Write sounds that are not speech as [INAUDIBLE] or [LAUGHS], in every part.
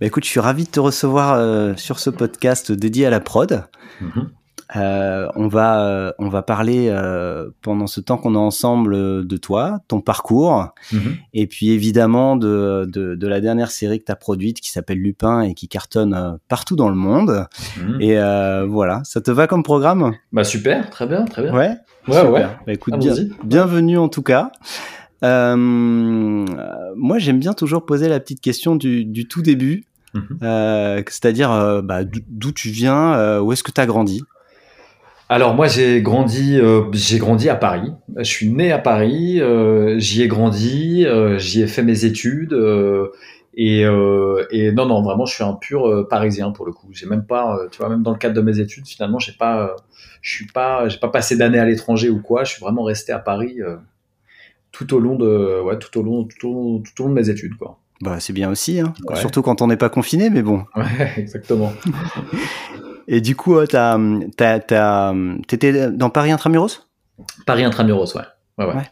bah écoute, je suis ravi de te recevoir euh, sur ce podcast dédié à la prod. Mhm. Euh, on va euh, on va parler euh, pendant ce temps qu'on est ensemble de toi, ton parcours, mhm. et puis évidemment de, de, de la dernière série que tu as produite qui s'appelle Lupin et qui cartonne partout dans le monde. Mhm. Et voilà, ça te va comme programme? Bah super, très bien, très bien. Ouais, ouais, super. ouais. Bah écoute, bien, bienvenue en tout cas. Euh, moi, j'aime bien toujours poser la petite question du, du tout début, mhm. euh, c'est-à-dire euh, bah, d'où tu viens, où est-ce que tu as grandi? Alors moi j'ai grandi, euh, j'ai grandi à Paris. Je suis né à Paris, euh, j'y ai grandi, euh, j'y ai fait mes études et, et, non non vraiment je suis un pur Parisien pour le coup. J'ai même pas, tu vois même dans le cadre de mes études finalement j'ai pas, je suis pas, j'ai pas passé d'années à l'étranger ou quoi. Je suis vraiment resté à Paris tout au long de, ouais, tout au long, tout au, tout au long de mes études, quoi. Bah, c'est bien aussi, hein. surtout quand on n'est pas confiné, mais bon. Ouais, [LAUGHS] exactement. [LAUGHS] Et du coup, t'étais dans Paris Intramuros? Paris Intramuros, ouais. Ouais, ouais.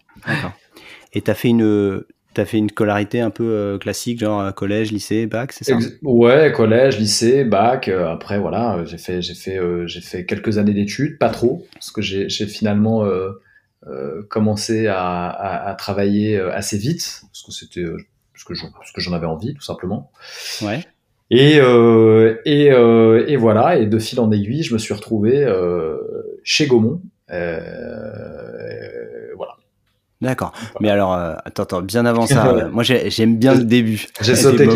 Et t'as fait une, T'as fait une scolarité un peu euh, classique, genre euh, collège, lycée, bac, c'est ça? Ouais, collège, lycée, bac. Euh, après, voilà, j'ai fait, j'ai fait, j'ai fait quelques années d'études, pas trop, parce que j'ai finalement euh, commencé à, à, à, travailler euh, assez vite parce que c'était euh, parce que parce que j'en avais envie tout simplement. Ouais. Et euh, et, euh, et voilà et de fil en aiguille, je me suis retrouvé chez Gaumont. voilà. D'accord. Mais alors, euh, attends, attends, bien avant ça, [LAUGHS] moi j'aime bien le début. J'ai sauté,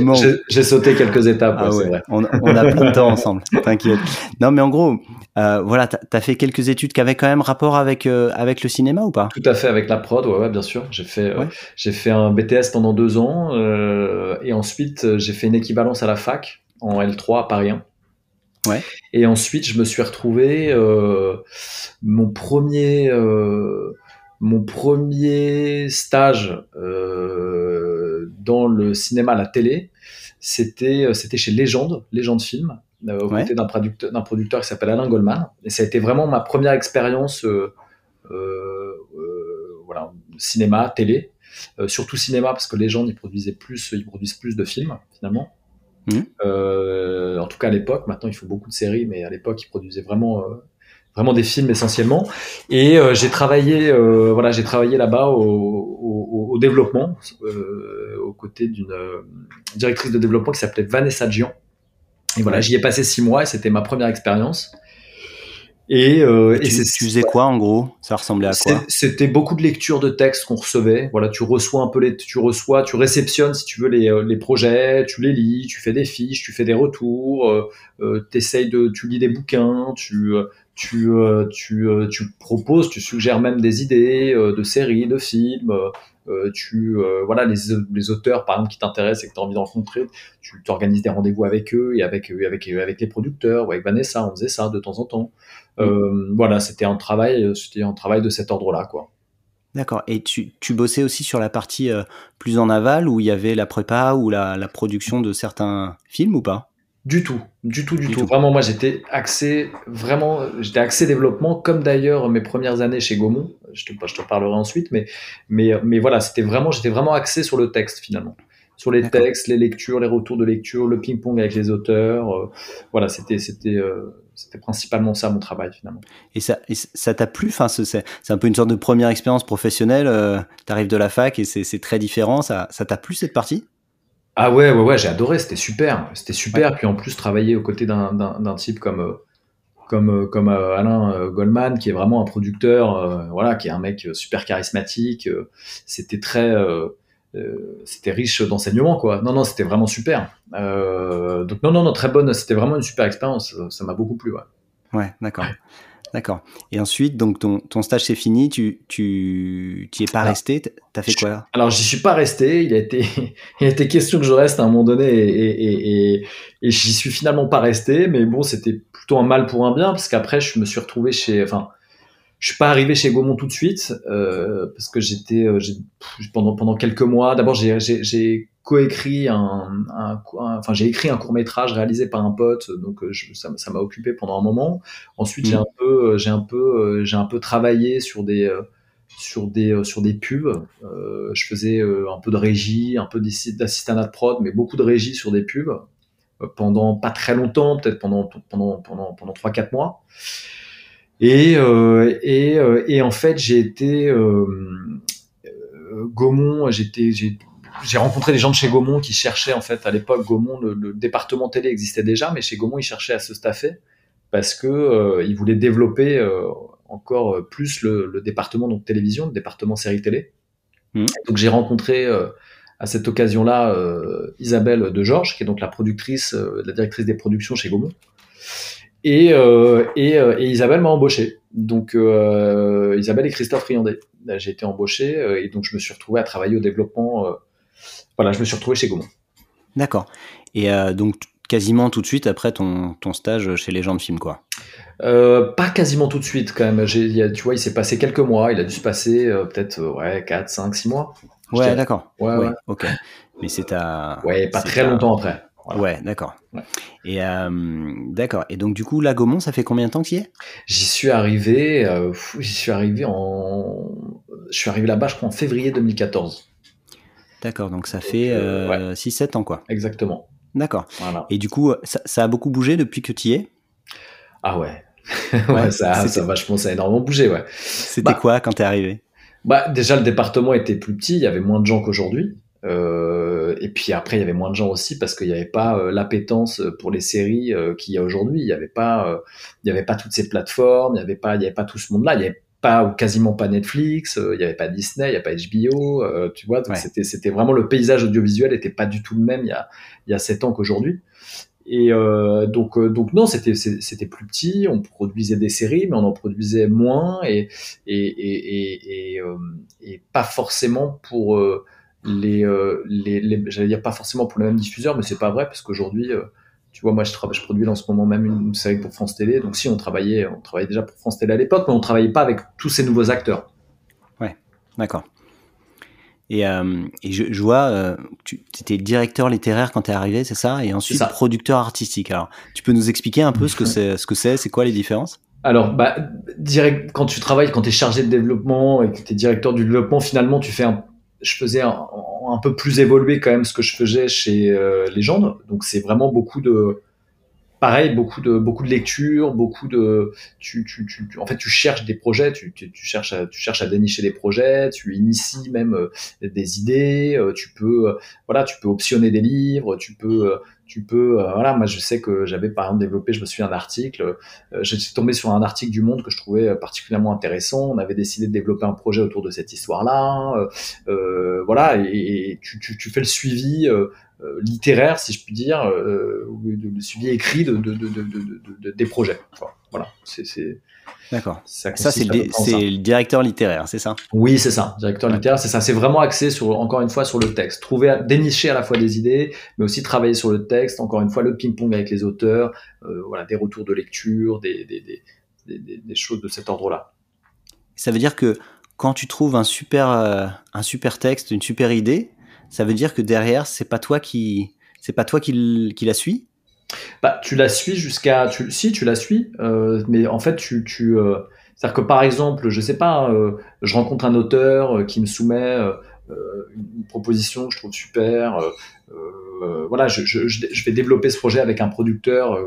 j'ai sauté quelques étapes, ah ouais, vrai. On, on, a plein de temps [LAUGHS] ensemble, t'inquiète. Non, mais en gros, euh, voilà, t'as as fait quelques études qui avaient quand même rapport avec euh, avec le cinéma ou pas? Tout à fait, avec la prod, ouais, ouais bien sûr. J'ai fait j'ai fait un BTS pendant deux ans et ensuite j'ai fait une équivalence à la fac en L3 à Paris 1. Ouais. Et ensuite, je me suis retrouvé mon premier mon premier stage euh, dans le cinéma la télé, c'était euh, c'était chez Légende, Légende Film, euh, aux côtés d'un producteur, d'un producteur qui s'appelle Alain Goldman. Et ça a été vraiment ma première expérience, euh, voilà, cinéma, télé, surtout cinéma parce que Légende ils produisaient plus, ils produisent plus de films finalement. Mmh. en tout cas à l'époque. Maintenant, il faut beaucoup de séries, mais à l'époque, ils produisaient vraiment vraiment des films essentiellement. Et euh, j'ai travaillé, euh, voilà, j'ai travaillé là-bas au, au, au, développement, euh, aux côtés d'une directrice de développement qui s'appelait Vanessa Gian. Et voilà, j'y ai passé six mois et c'était ma première expérience. Et, tu, et tu faisais quoi en gros? Ça ressemblait à quoi? C'était beaucoup de lecture de textes qu'on recevait. Voilà, tu reçois un peu les, tu reçois, tu réceptionnes si tu veux les, les projets, tu les lis, tu fais des fiches, tu fais des retours, de, tu lis des bouquins, tu tu, euh, tu, euh, tu proposes, tu suggères même des idées euh, de séries, de films. tu voilà les, les auteurs par exemple qui t'intéressent et que tu as envie de rencontrer, tu t'organises des rendez-vous avec eux et avec avec avec les producteurs ou avec Vanessa, on faisait ça de temps en temps. Euh, voilà, c'était un travail, c'était un travail de cet ordre-là, quoi. D'accord. Et tu, tu bossais aussi sur la partie plus en aval où il y avait la prépa ou la, la production de certains films ou pas? Du tout, du tout, du, tout. Vraiment, moi, j'étais axé, vraiment, j'étais axé développement, comme d'ailleurs mes premières années chez Gaumont. Je te, je te parlerai ensuite, mais, mais, mais voilà, c'était vraiment, j'étais vraiment axé sur le texte finalement, sur les textes, les lectures, les retours de lecture, le ping-pong avec les auteurs. Euh, voilà, c'était, c'était, euh, c'était principalement ça mon travail finalement. Et ça, ça t'a plu? Enfin, c'est, un peu une sorte de première expérience professionnelle. Euh, tu arrives de la fac et c'est, très différent. Ça, ça t'a plu cette partie? Ah ouais, ouais, ouais, j'ai adoré, c'était super, c'était super. Puis en plus, travailler aux côtés d'un type comme, euh, comme, euh, comme euh, Alain Goldman, qui est vraiment un producteur, voilà, qui est un mec super charismatique. c'était très, c'était riche d'enseignements, quoi. Non, non, c'était vraiment super. donc non, non, non, très bonne, c'était vraiment une super expérience. Ça m'a beaucoup plu, ouais. Ouais, d'accord. D'accord. Et ensuite, donc ton, ton stage c'est fini, tu tu es pas resté, t'as fait quoi Alors j'y suis pas resté. Il a été [LAUGHS] il a été question que je reste à un moment donné et, et, et, et j'y suis finalement pas resté. Mais bon, c'était plutôt un mal pour un bien parce qu'après je me suis retrouvé chez, enfin, je suis pas arrivé chez Gaumont tout de suite euh, parce que j'étais euh, pendant pendant quelques mois. D'abord j'ai j'ai coécrit un, un, enfin j'ai écrit un court métrage réalisé par un pote, donc euh, je, ça ça m'a occupé pendant un moment. Ensuite j'ai mmh. un peu euh, j'ai un peu j'ai un peu travaillé sur des sur des sur des pubs. Euh, je faisais un peu de régie, un peu d'assistant de prod, mais beaucoup de régie sur des pubs pendant pas très longtemps, peut-être pendant pendant pendant pendant trois quatre mois. Et, euh, et, euh, et, en fait, j'ai été euh, Gaumont, j'étais, j'ai rencontré des gens de chez Gaumont qui cherchaient en fait à l'époque Gaumont, le, département télé existait déjà, mais chez Gaumont ils cherchaient à se staffer parce que euh, ils voulaient développer euh, encore plus le, le, département donc télévision, le département série télé. Mmh. Donc j'ai rencontré euh, à cette occasion-là Isabelle de Georges, qui est donc la productrice, la directrice des productions chez Gaumont. Et, euh, et, euh, et, Isabelle m'a embauché. Donc euh, Isabelle et Christophe Riandet. J'ai été embauché et donc je me suis retrouvé à travailler au développement. voilà, je me suis retrouvé chez Gaumont. D'accord. Et donc quasiment tout de suite après ton, ton stage chez les gens de film, quoi euh, Pas quasiment tout de suite, quand même. Tu vois, il s'est passé quelques mois. Il a dû se passer peut-être ouais, 4, 5, 6 mois. Ouais, d'accord. Ouais, ouais, Ok. Mais c'est à. Ouais, pas très longtemps après. Ouais, d'accord. Et euh, d'accord. Et donc du coup, la Gaumont, ça fait combien de temps que tu y es J'y suis arrivé. Euh, j'y suis arrivé en. Je suis arrivé là-bas, je crois, en février 2014. D'accord. Donc ça fait 6-7 euh, ans, quoi. Exactement. D'accord. Et du coup, ça, a beaucoup bougé depuis que tu y es? Ah [LAUGHS] ouais. ouais, ça, ça a vachement, ça a énormément bougé, ouais. C'était bah quoi quand tu es arrivé? Bah, déjà, le département était plus petit, il y avait moins de gens qu'aujourd'hui. Euh, et puis après, il y avait moins de gens aussi parce qu'il n'y avait pas euh, l'appétence pour les séries euh, qu'il y a aujourd'hui. Il n'y avait pas, il y avait pas toutes ces plateformes, il n'y avait pas, il y avait pas tout ce monde-là. Il n'y avait pas ou quasiment pas Netflix, il n'y avait pas Disney, il n'y avait pas HBO. tu vois, c'était, c'était vraiment le paysage audiovisuel n'était pas du tout le même il y a, il y a sept ans qu'aujourd'hui. Et euh, donc, donc non, c'était c'était plus petit. On produisait des séries, mais on en produisait moins et et, et, et pas forcément pour les, euh, les, les j'allais dire pas forcément pour le même diffuseur, mais c'est pas vrai parce qu'aujourd'hui, euh, tu vois, moi je, je produis en ce moment même une, série pour France Télé. Donc si on travaillait, on travaillait déjà pour France Télé à l'époque, mais on travaillait pas avec tous ces nouveaux acteurs. Ouais, d'accord. Et, euh, et je, je, vois, tu étais directeur littéraire quand tu es arrivé, c'est ça? Et ensuite producteur artistique. Alors, tu peux nous expliquer un peu ce que c'est, ce que c'est, c'est quoi les différences? Alors, bah, direct, quand tu travailles, quand tu es chargé de développement et que tu es directeur du développement, finalement, tu fais un, je faisais un, peu plus évoluer quand même ce que je faisais chez euh, Légende. Donc c'est vraiment beaucoup de pareil, beaucoup de beaucoup de lectures, beaucoup de tu, tu, tu, en fait tu cherches des projets, tu, cherches à, tu cherches à dénicher des projets, tu inities même euh, des idées, euh, tu peux euh, voilà, tu peux optionner des livres, tu peux tu peux, euh, voilà, moi je sais que j'avais par exemple développé, je me suis un article, euh, je suis tombé sur un article du Monde que je trouvais euh, particulièrement intéressant. On avait décidé de développer un projet autour de cette histoire-là, euh, voilà, et, tu, tu, tu, fais le suivi littéraire, si je puis dire, le suivi écrit de, de, de, de des projets. voilà, c'est D'accord. Ça, c'est le, directeur littéraire, c'est ça? Oui, c'est ça. Directeur littéraire, c'est ça. C'est vraiment axé sur, encore une fois, sur le texte. Trouver, dénicher à la fois des idées, mais aussi travailler sur le texte. Encore une fois, le ping-pong avec les auteurs, euh, voilà, des retours de lecture, des, des, des, des choses de cet ordre-là. Ça veut dire que quand tu trouves un super, euh, un super texte, une super idée, ça veut dire que derrière, c'est pas toi qui, c'est pas toi qui, qui la suis? Bah, tu la suis jusqu'à. Si, tu la suis, euh, mais en fait, tu. euh, C'est-à-dire que par exemple, je sais pas, euh, je rencontre un auteur qui me soumet une proposition que je trouve super. voilà, je, vais développer ce projet avec un producteur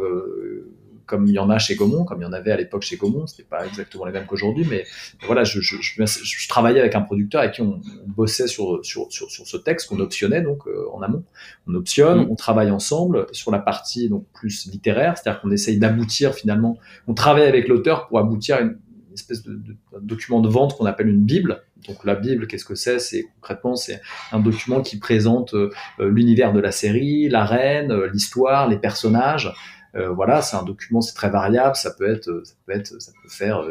comme il y en a chez Gaumont, comme il y en avait à l'époque chez Gaumont, c'était pas exactement les mêmes qu'aujourd'hui, mais voilà, je, je, je, travaillais avec un producteur avec qui on, bossait sur, sur, sur, sur, ce texte qu'on optionnait donc euh, en amont. On optionne, mm. on travaille ensemble sur la partie donc plus littéraire, c'est-à-dire qu'on essaye d'aboutir finalement, on travaille avec l'auteur pour aboutir à une, espèce de, de, document de vente qu'on appelle une bible. Donc la bible, qu'est-ce que c'est? C'est concrètement c'est un document qui présente euh, l'univers de la série, la reine, euh, l'histoire, les personnages. Voilà, c'est un document, c'est très variable, ça peut être, ça peut être, ça peut faire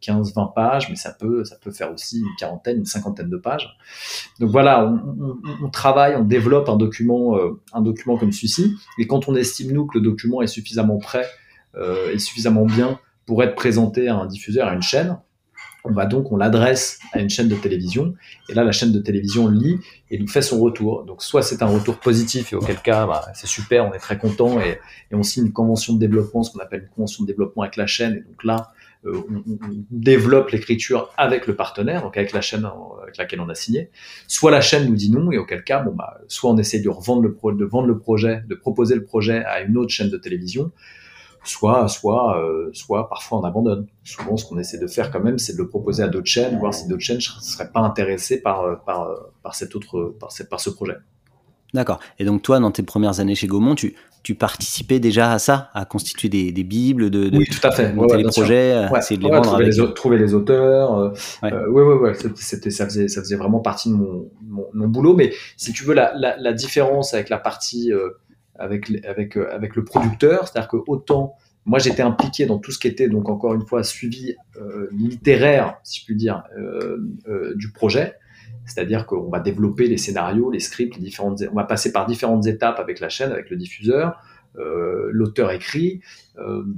15, 20 pages, mais ça peut, ça peut faire aussi une quarantaine, une cinquantaine de pages. Donc voilà, on, travaille, on développe un document, un document comme celui-ci, et quand on estime nous que le document est suffisamment prêt et suffisamment bien pour être présenté à un diffuseur, à une chaîne, on va donc, on l'adresse à une chaîne de télévision, et là, la chaîne de télévision lit et nous fait son retour. Donc, soit c'est un retour positif, et auquel cas, bah, c'est super, on est très content, et, on signe une convention de développement, ce qu'on appelle une convention de développement avec la chaîne, et donc là, euh, on, développe l'écriture avec le partenaire, donc avec la chaîne avec laquelle on a signé. Soit la chaîne nous dit non, et auquel cas, bon, bah, soit on essaie de revendre de vendre le projet, de proposer le projet à une autre chaîne de télévision, soit, soit, euh, soit parfois on abandonne. Souvent, ce qu'on essaie de faire quand même, c'est de le proposer à d'autres chaînes, voir si d'autres chaînes ne seraient pas intéressées par, euh, par, euh, par, cet autre, par, par ce projet. D'accord. Et donc toi, dans tes premières années chez Gaumont, tu, tu participais déjà à ça, à constituer des, des bibles, de, de, oui, tout à fait. monter les projets, essayer de les vendre trouver, les, trouver les auteurs. oui, oui, C'était, ça faisait, vraiment partie de mon, mon, boulot. Mais si tu veux, la, la, la différence avec la partie euh, avec le producteur, c'est-à-dire que autant moi j'étais impliqué dans tout ce qui était donc encore une fois suivi euh, littéraire, si je puis dire, euh, du projet. C'est-à-dire qu'on va développer les scénarios, les scripts, les différentes, on va passer par différentes étapes avec la chaîne, avec le diffuseur, l'auteur écrit.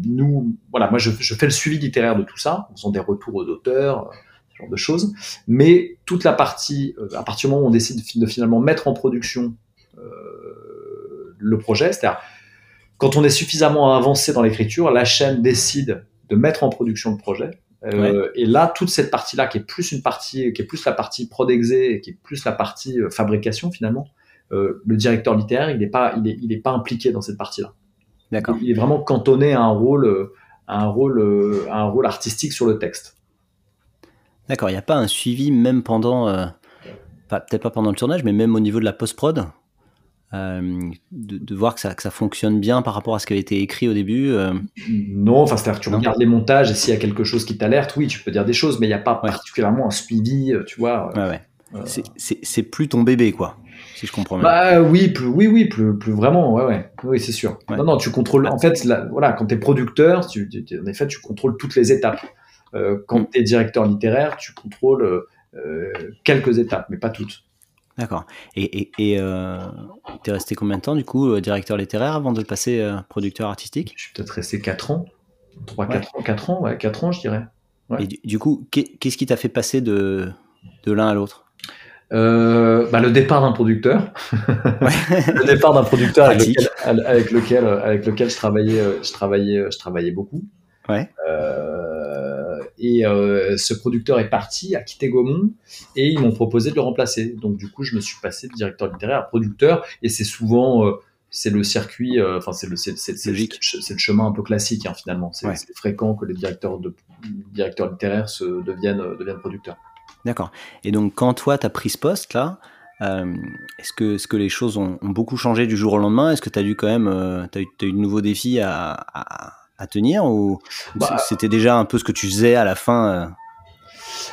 Nous, voilà, moi je, fais le suivi littéraire de tout ça, en faisant des retours aux auteurs, ce genre de choses. Mais toute la partie, à partir du moment où on décide de, de finalement mettre en production le projet. C'est-à-dire, quand on est suffisamment avancé dans l'écriture, la chaîne décide de mettre en production le projet. Euh, et là, toute cette partie-là, qui est plus une partie, qui est plus la partie prod et qui est plus la partie euh, fabrication finalement, euh, le directeur littéraire, il n'est pas, il est, il est pas impliqué dans cette partie-là. D'accord. Il est vraiment cantonné à un rôle, à un rôle, à un rôle artistique sur le texte. D'accord. Il n'y a pas un suivi même pendant, peut-être pas pendant le tournage, mais même au niveau de la post-prod? Euh, de, voir que ça, que ça, fonctionne bien par rapport à ce qui avait été écrit au début euh. Non, enfin, c'est-à-dire que tu regardes les montages et s'il y a quelque chose qui t'alerte, oui, tu peux dire des choses, mais il n'y a pas particulièrement un suivi, euh, tu vois. Ouais. C'est plus ton bébé, quoi, si je comprends bien. Bah oui, plus, oui, oui, plus, plus vraiment, ouais, ouais. Oui, c'est sûr. Non, non, tu contrôles. En fait, voilà, quand tu es producteur, tu, en effet, tu contrôles toutes les étapes. quand mm. tu es directeur littéraire, tu contrôles quelques étapes, mais pas toutes. D'accord. Et et, euh, tu es resté combien de temps, du coup, euh, directeur littéraire avant de passer euh, producteur artistique? Je suis peut-être resté 4 ans. 3, 4 ans, 4 ans, ouais, 4 ans, je dirais. Et du, coup, qu'est-ce qui t'a fait passer de, de l'un à l'autre? Bah, le départ d'un producteur, [LAUGHS] le départ d'un producteur avec lequel, avec lequel, avec lequel, je travaillais, je travaillais, je travaillais beaucoup. Ouais. Et euh, ce producteur est parti, a quitté Gaumont, et ils m'ont proposé de le remplacer. Donc du coup, je me suis passé de directeur littéraire à producteur, et c'est souvent, euh, c'est le circuit, euh, enfin c'est le, c'est, c'est, le chemin un peu classique hein, finalement. C'est, fréquent que les directeurs de directeurs littéraires se deviennent deviennent producteurs. D'accord. Et donc quand toi tu as pris ce poste là, est-ce que, est-ce que les choses ont, beaucoup changé du jour au lendemain? Est-ce que tu as dû quand même, euh, as eu, as eu de nouveaux défis à, à tenir ou bah, c'était déjà un peu ce que tu faisais à la fin euh,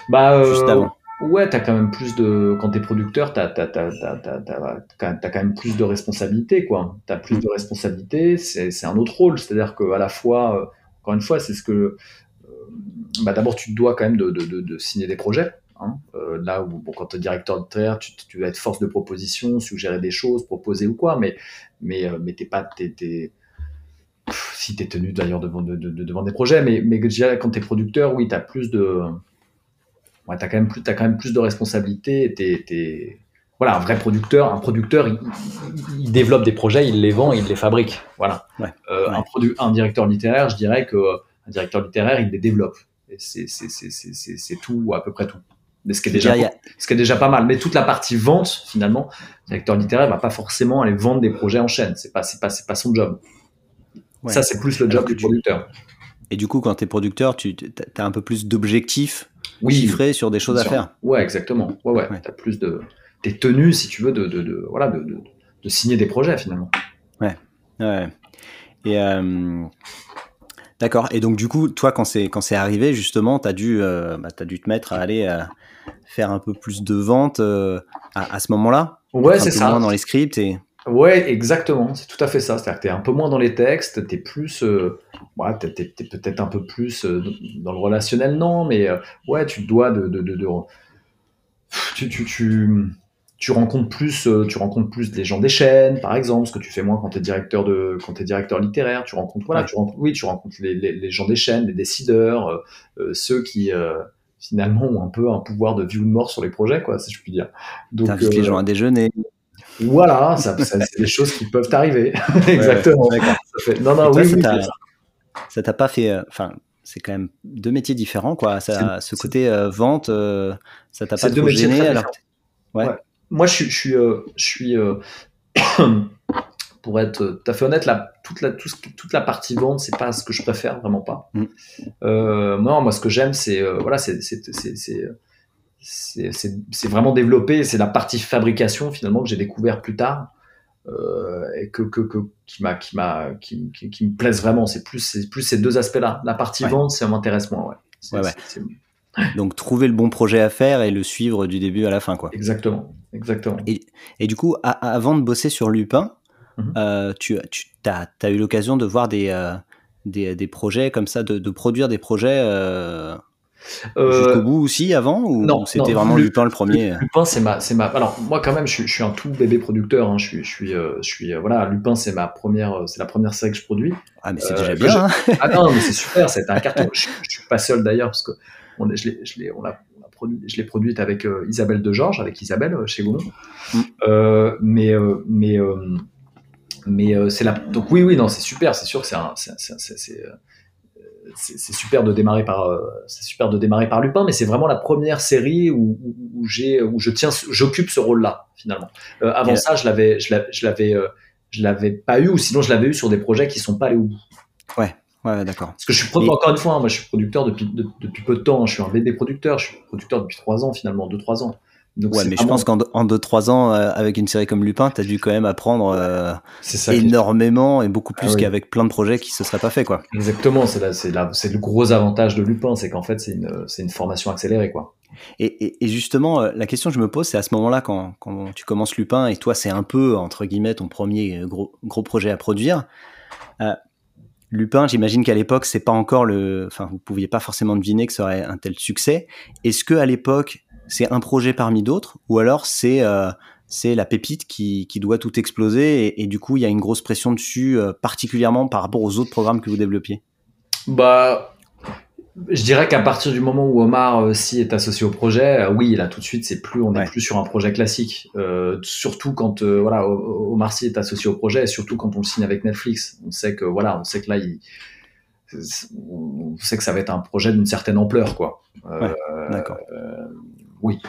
bah, euh, juste avant? Ouais, t'as quand même plus de. Quand t'es producteur, t'as as, quand même plus de responsabilités, quoi. T'as plus de responsabilités, c'est un autre rôle. C'est-à-dire qu'à la fois, euh, encore une fois, c'est ce que. bah, D'abord, tu te dois quand même de, de, de, signer des projets. Hein. là où, bon, quand tu es directeur littéraire, tu, tu vas être force de proposition, suggérer des choses, proposer ou quoi, mais, mais, mais t'es pas. Si tu es tenu d'ailleurs devant, de, devant des projets, mais, mais déjà quand tu es producteur, oui, tu as plus de. Ouais, tu as, quand même plus, as quand même plus de responsabilités. es, voilà, un vrai producteur, un producteur, il, développe des projets, il les vend, il les fabrique. Voilà. Euh, un, un directeur littéraire, je dirais que un directeur littéraire, il les développe. C'est tout, à peu près tout. Mais ce qui, est déjà, ce qui est déjà pas mal. Mais toute la partie vente, finalement, le directeur littéraire va pas forcément aller vendre des projets en chaîne. C'est pas, pas, pas son job. Ça, c'est plus le job du producteur. Et du coup, quand tu es producteur, tu as un peu plus d'objectifs oui, chiffrés sur des choses à faire. Ouais, exactement. Ouais, ouais. Tu as plus de. T'es tenu, si tu veux, de, de, de voilà, de, de, signer des projets finalement. Ouais. ouais. Et. Euh, d'accord. Et donc, du coup, toi, quand c'est, quand c'est arrivé, justement, tu as, dû, euh, bah, as dû te mettre à aller euh, faire un peu plus de ventes à, à, ce moment-là? Ouais, c'est ça. dans les scripts et. Ouais, exactement. C'est tout à fait ça. C'est-à-dire que tu es un peu moins dans les textes, tu es plus. Euh, ouais, tu es, peut-être un peu plus euh, dans le relationnel, non, mais euh, ouais, tu dois de. de, de, de tu, tu, tu, tu, rencontres plus, euh, tu rencontres plus des gens des chaînes, par exemple, ce que tu fais moins quand tu es directeur de, quand es directeur littéraire. Tu rencontres, voilà, tu rencontres, oui, tu rencontres les, les, les, gens des chaînes, les décideurs, ceux qui finalement ont un peu un pouvoir de vie ou de mort sur les projets, quoi, si je puis dire. Donc, les gens à déjeuner. Voilà, ça, c'est des choses qui peuvent arriver. [LAUGHS] [LAUGHS] Exactement. non, non, oui, ça t'a pas fait. Euh, enfin, c'est quand même deux métiers différents, quoi. Ça, ce côté euh, vente, euh, ça t'a pas trop gêné alors ouais. Moi, je, je suis, je suis [COUGHS] pour être tout à fait honnête, la, toute, la, toute la partie vente, c'est pas ce que je préfère, vraiment pas. Mm. moi, moi, ce que j'aime, c'est voilà, c'est c'est vraiment développé. C'est la partie fabrication finalement que j'ai découvert plus tard euh, et que, que, que qui m'a qui m'a qui, qui, qui, me plaise vraiment. C'est plus c'est plus ces deux aspects-là. La partie vente, ça m'intéresse moins. Ouais. ouais, ouais. [LAUGHS] Donc trouver le bon projet à faire et le suivre du début à la fin, quoi. Exactement, exactement. Et, et du coup, avant de bosser sur Lupin, mhm. euh, tu, tu as, as, eu l'occasion de voir des, euh, des, des, projets comme ça, de, de produire des projets euh, euh, Jusqu'au bout aussi avant ou non, c'était vraiment Lupin le premier? Lupin c'est ma c'est ma alors moi quand même je, je suis un tout bébé producteur hein. je suis je suis euh, je suis euh, voilà Lupin c'est ma première c'est la première série que je produis. Ah mais c'est déjà bien. Hein. ah non mais c'est super c'est un carton [LAUGHS] je, je, suis pas seul d'ailleurs parce que on, je l'ai je l'ai on a, produit je l'ai produite avec Isabelle de Georges avec Isabelle chez Gaumont. Mm. mais mais mais c'est la donc oui oui non c'est super c'est sûr que c'est un c'est c'est super de démarrer par euh, c'est super de démarrer par Lupin, mais c'est vraiment la première série où, où, j'ai où je tiens j'occupe ce rôle-là finalement. Euh, avant ça, je l'avais je l'avais euh, je l'avais pas eu ou sinon je l'avais eu sur des projets qui sont pas allés au bout. Ouais. Ouais, d'accord. Parce que je suis encore une fois, hein, moi je suis producteur depuis, depuis peu de temps, je suis un bébé producteur, je suis producteur depuis trois ans finalement, deux trois ans ouais, mais je pense qu'en 2-3 ans, euh, avec une série comme Lupin, tu as dû quand même apprendre euh, énormément et beaucoup plus ah qu'avec plein de projets qui se seraient pas fait, quoi. Exactement, c'est le gros avantage de Lupin, c'est qu'en fait, c'est une, une formation accélérée, quoi. Et, et, et, justement, euh, la question que je me pose, c'est à ce moment-là, quand, quand, tu commences Lupin, et toi, c'est un peu, entre guillemets, ton premier gros, gros projet à produire. Euh, Lupin, j'imagine qu'à l'époque, c'est pas encore le, enfin, vous pouviez pas forcément deviner que ça aurait un tel succès. Est-ce que à l'époque, c'est un projet parmi d'autres, ou alors c'est euh, c'est la pépite qui, qui, doit tout exploser et, du coup il y a une grosse pression dessus, euh, particulièrement par rapport aux autres programmes que vous développiez Bah, je dirais qu'à partir du moment où Omar aussi est associé au projet, euh, oui, là tout de suite c'est plus, on n'est plus sur un projet classique. surtout quand voilà, Omar Sy est associé au projet, et surtout quand on le signe avec Netflix, on sait que voilà, on sait que là il on sait que ça va être un projet d'une certaine ampleur, quoi. D'accord oui.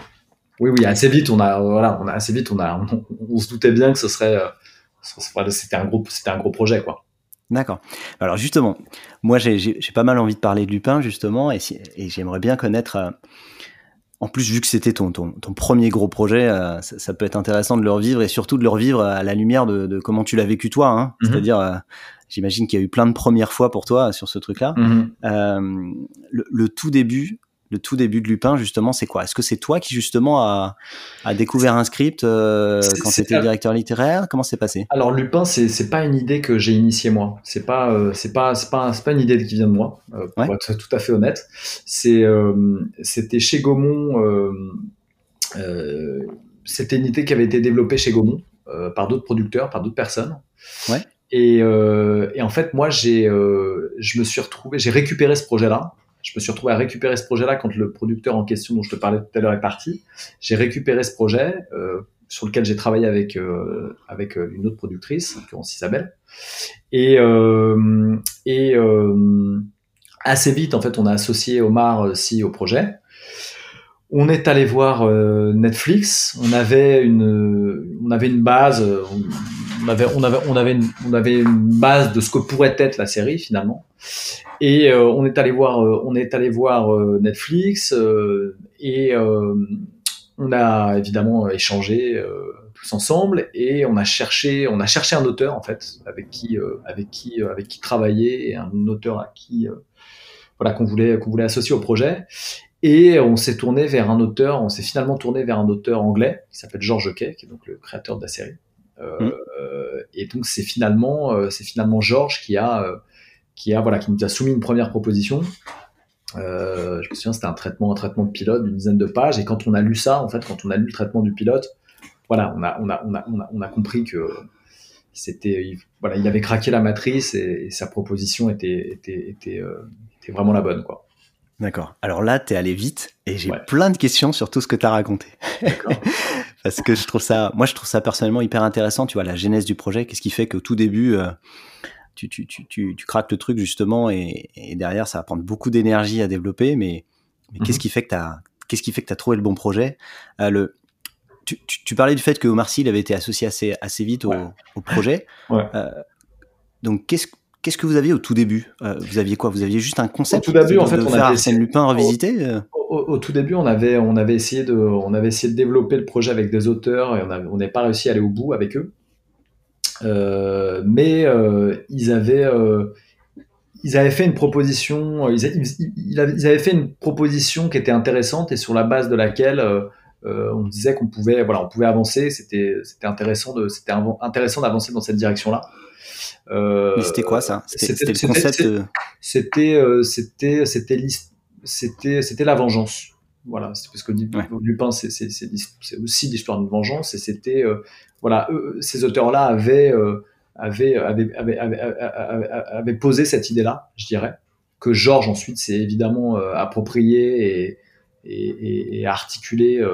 Oui, oui, assez vite, on a, voilà, on a assez vite, on a, on, se doutait bien que ce serait, euh, c'était un gros, c'était un gros projet, quoi. D'accord. Alors justement, moi j'ai pas mal envie de parler de Lupin justement, et, et j'aimerais bien connaître. Euh, en plus, vu que c'était ton, ton, ton, premier gros projet, euh, ça, peut être intéressant de le revivre et surtout de le revivre à la lumière de, comment tu l'as vécu toi. Hein. Mm-hmm. C'est-à-dire, j'imagine qu'il y a eu plein de premières fois pour toi sur ce truc-là. Mm-hmm. le, tout début, le tout début de Lupin, justement, c'est quoi? Est-ce que c'est toi qui, justement, a, a découvert un script euh, quand tu étais directeur littéraire? Comment c'est passé? Alors, Lupin, c'est pas une idée que j'ai initiée moi. C'est pas, euh, c'est pas, pas, pas une idée qui vient de moi, euh, pour être tout à fait honnête. C'était chez Gaumont. C'était une idée qui avait été développée chez Gaumont par d'autres producteurs, par d'autres personnes. Ouais. Et, et, en fait, moi, j'ai, je me suis retrouvé, j'ai récupéré ce projet-là je me suis retrouvé à récupérer ce projet-là quand le producteur en question dont je te parlais tout à l'heure est parti. J'ai récupéré ce projet euh, sur lequel j'ai travaillé avec euh, avec euh, une autre productrice, en l'occurrence Isabelle. Et euh, et euh, assez vite en fait, on a associé Omar aussi au projet. On est allé voir Netflix. On avait une on avait une base. On avait on avait on avait une, on avait une base de ce que pourrait être la série finalement. Et euh, on est allé voir, euh, on est allé voir euh, Netflix et on a évidemment échangé tous ensemble et on a cherché, on a cherché un auteur en fait avec qui, avec qui, avec qui travailler et un auteur à qui, voilà, qu'on voulait, qu'on voulait associer au projet. Et on s'est tourné vers un auteur, on s'est finalement tourné vers un auteur anglais qui s'appelle George Kay, qui est donc le créateur de la série. Mmh. et donc c'est finalement, c'est finalement Georges qui a, qui a, voilà, qui nous a soumis une première proposition. je me souviens, c'était un traitement, un traitement de pilote d'une dizaine de pages. Et quand on a lu ça, en fait, quand on a lu le traitement du pilote, voilà, on a, on a, on a, on a, compris que c'était, voilà, il avait craqué la matrice et, sa proposition était, était, était, était, vraiment la bonne, quoi. D'accord. Alors là, tu es allé vite et j'ai plein de questions sur tout ce que tu as raconté. [LAUGHS] Parce que je trouve ça, moi, je trouve ça personnellement hyper intéressant. Tu vois, la genèse du projet, qu'est-ce qui fait qu'au tout début, euh, tu, tu, tu, tu, craques le truc justement et, derrière, ça va prendre beaucoup d'énergie à développer. Mais, qu'est-ce mhm. qui fait que tu as, qu'est-ce qui fait que tu as trouvé le bon projet? Euh, le, tu, tu, parlais du fait que Omar Sy il avait été associé assez, assez vite au, au projet. Euh, donc, qu'est-ce Qu'est-ce que vous aviez au tout début? Euh, Vous aviez quoi? Vous aviez juste un concept Au tout début, en fait, on avait essayé... Lupin revisité. Au, tout début, on avait, on avait essayé de, on avait essayé de développer le projet avec des auteurs et on n'a pas réussi à aller au bout avec eux. Euh, mais ils avaient, ils avaient fait une proposition, ils, ils, avaient, fait une proposition qui était intéressante et sur la base de laquelle on disait qu'on pouvait, voilà, on pouvait avancer. C'était, c'était intéressant de, c'était intéressant d'avancer dans cette direction-là. Euh, c'était quoi ça? C'était le concept C'était euh, c'était c'était c'était c'était la vengeance. Voilà, parce que Lupin c'est aussi l'histoire d'une vengeance et c'était euh, voilà ces auteurs-là avaient, avaient, avaient, avaient, posé cette idée-là, je dirais, que Georges ensuite s'est évidemment approprié et, et, et articulé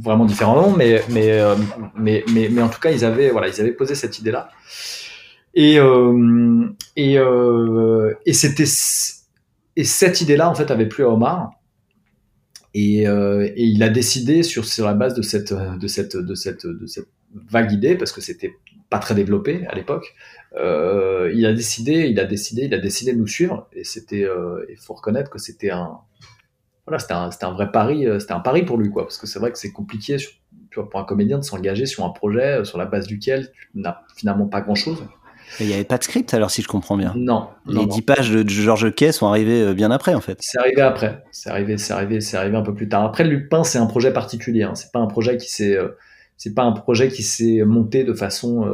vraiment différemment, mais, euh, mais, mais, mais, en tout cas, ils avaient, voilà, ils avaient posé cette idée-là. Et, euh, et, euh, et cette idée-là, en fait, avait plu à Omar. Et, et, il a décidé sur, sur la base de cette, de cette, de cette, de cette vague idée, parce que c'était pas très développé à l'époque, il a décidé, il a décidé, il a décidé de nous suivre. Et c'était, il faut reconnaître que c'était un, voilà, c'était un, un, vrai pari, euh, c'était un pari pour lui, quoi, parce que c'est vrai que c'est compliqué pour un comédien de s'engager sur un projet euh, sur la base duquel tu n'as finalement pas grand-chose. Il n'y avait pas de script alors, si je comprends bien. Non. Les dix pages de Georges Quay sont arrivées euh, bien après, en fait. C'est arrivé après. C'est arrivé, c'est arrivé, c'est arrivé un peu plus tard. Après, Lupin, c'est un projet particulier. Hein. C'est pas un projet qui s'est, c'est pas un projet qui s'est monté de façon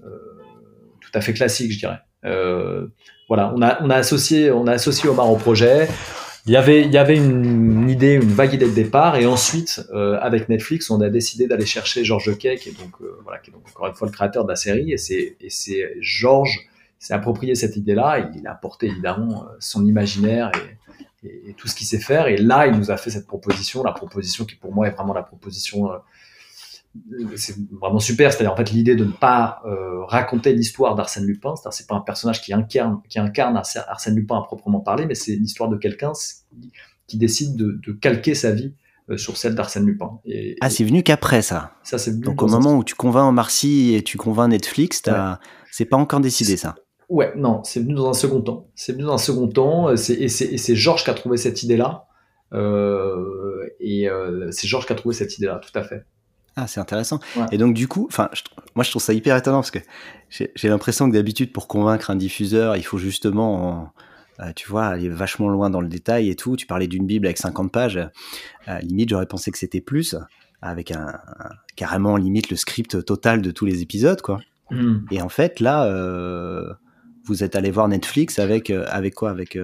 tout à fait classique, je dirais. voilà, on a, on a associé, on a associé Omar au projet il y avait, il y avait une, idée, une vague idée de départ, et ensuite, euh, avec Netflix, on a décidé d'aller chercher Georges Kay, qui est donc, euh, voilà, qui est donc encore une fois le créateur de la série, et c'est, et c'est Georges s'est approprié cette idée-là, et il a apporté évidemment euh, son imaginaire et, et, et tout ce qu'il sait faire, et là, il nous a fait cette proposition, la proposition qui pour moi est vraiment la proposition c'est vraiment super. C'est-à-dire en fait l'idée de ne pas euh, raconter l'histoire d'Arsène Lupin. C'est-à-dire c'est pas un personnage qui incarne, qui incarne Arsène Lupin à proprement parler, mais c'est l'histoire de quelqu'un qui décide de, de, calquer sa vie euh, sur celle d'Arsène Lupin. Et, ah, c'est venu qu'après ça. Ça c'est Donc au moment où tu convaincs Marcy et tu convaincs Netflix, c'est pas encore décidé ça. Ouais, non, c'est venu dans un second temps. C'est venu dans un second temps. Et c'est Georges qui a trouvé cette idée-là. Euh, et euh, c'est Georges qui a trouvé cette idée-là, tout à fait. Ah, c'est intéressant. Et donc, du coup, enfin, moi, je trouve ça hyper étonnant parce que j'ai l'impression que d'habitude, pour convaincre un diffuseur, il faut justement, euh, tu vois, aller vachement loin dans le détail et tout. Tu parlais d'une Bible avec 50 pages. Euh, limite, j'aurais pensé que c'était plus, avec un, carrément limite le script total de tous les épisodes, quoi. Hmm. Et en fait, là, euh, vous êtes allé voir Netflix avec, avec quoi? Avec,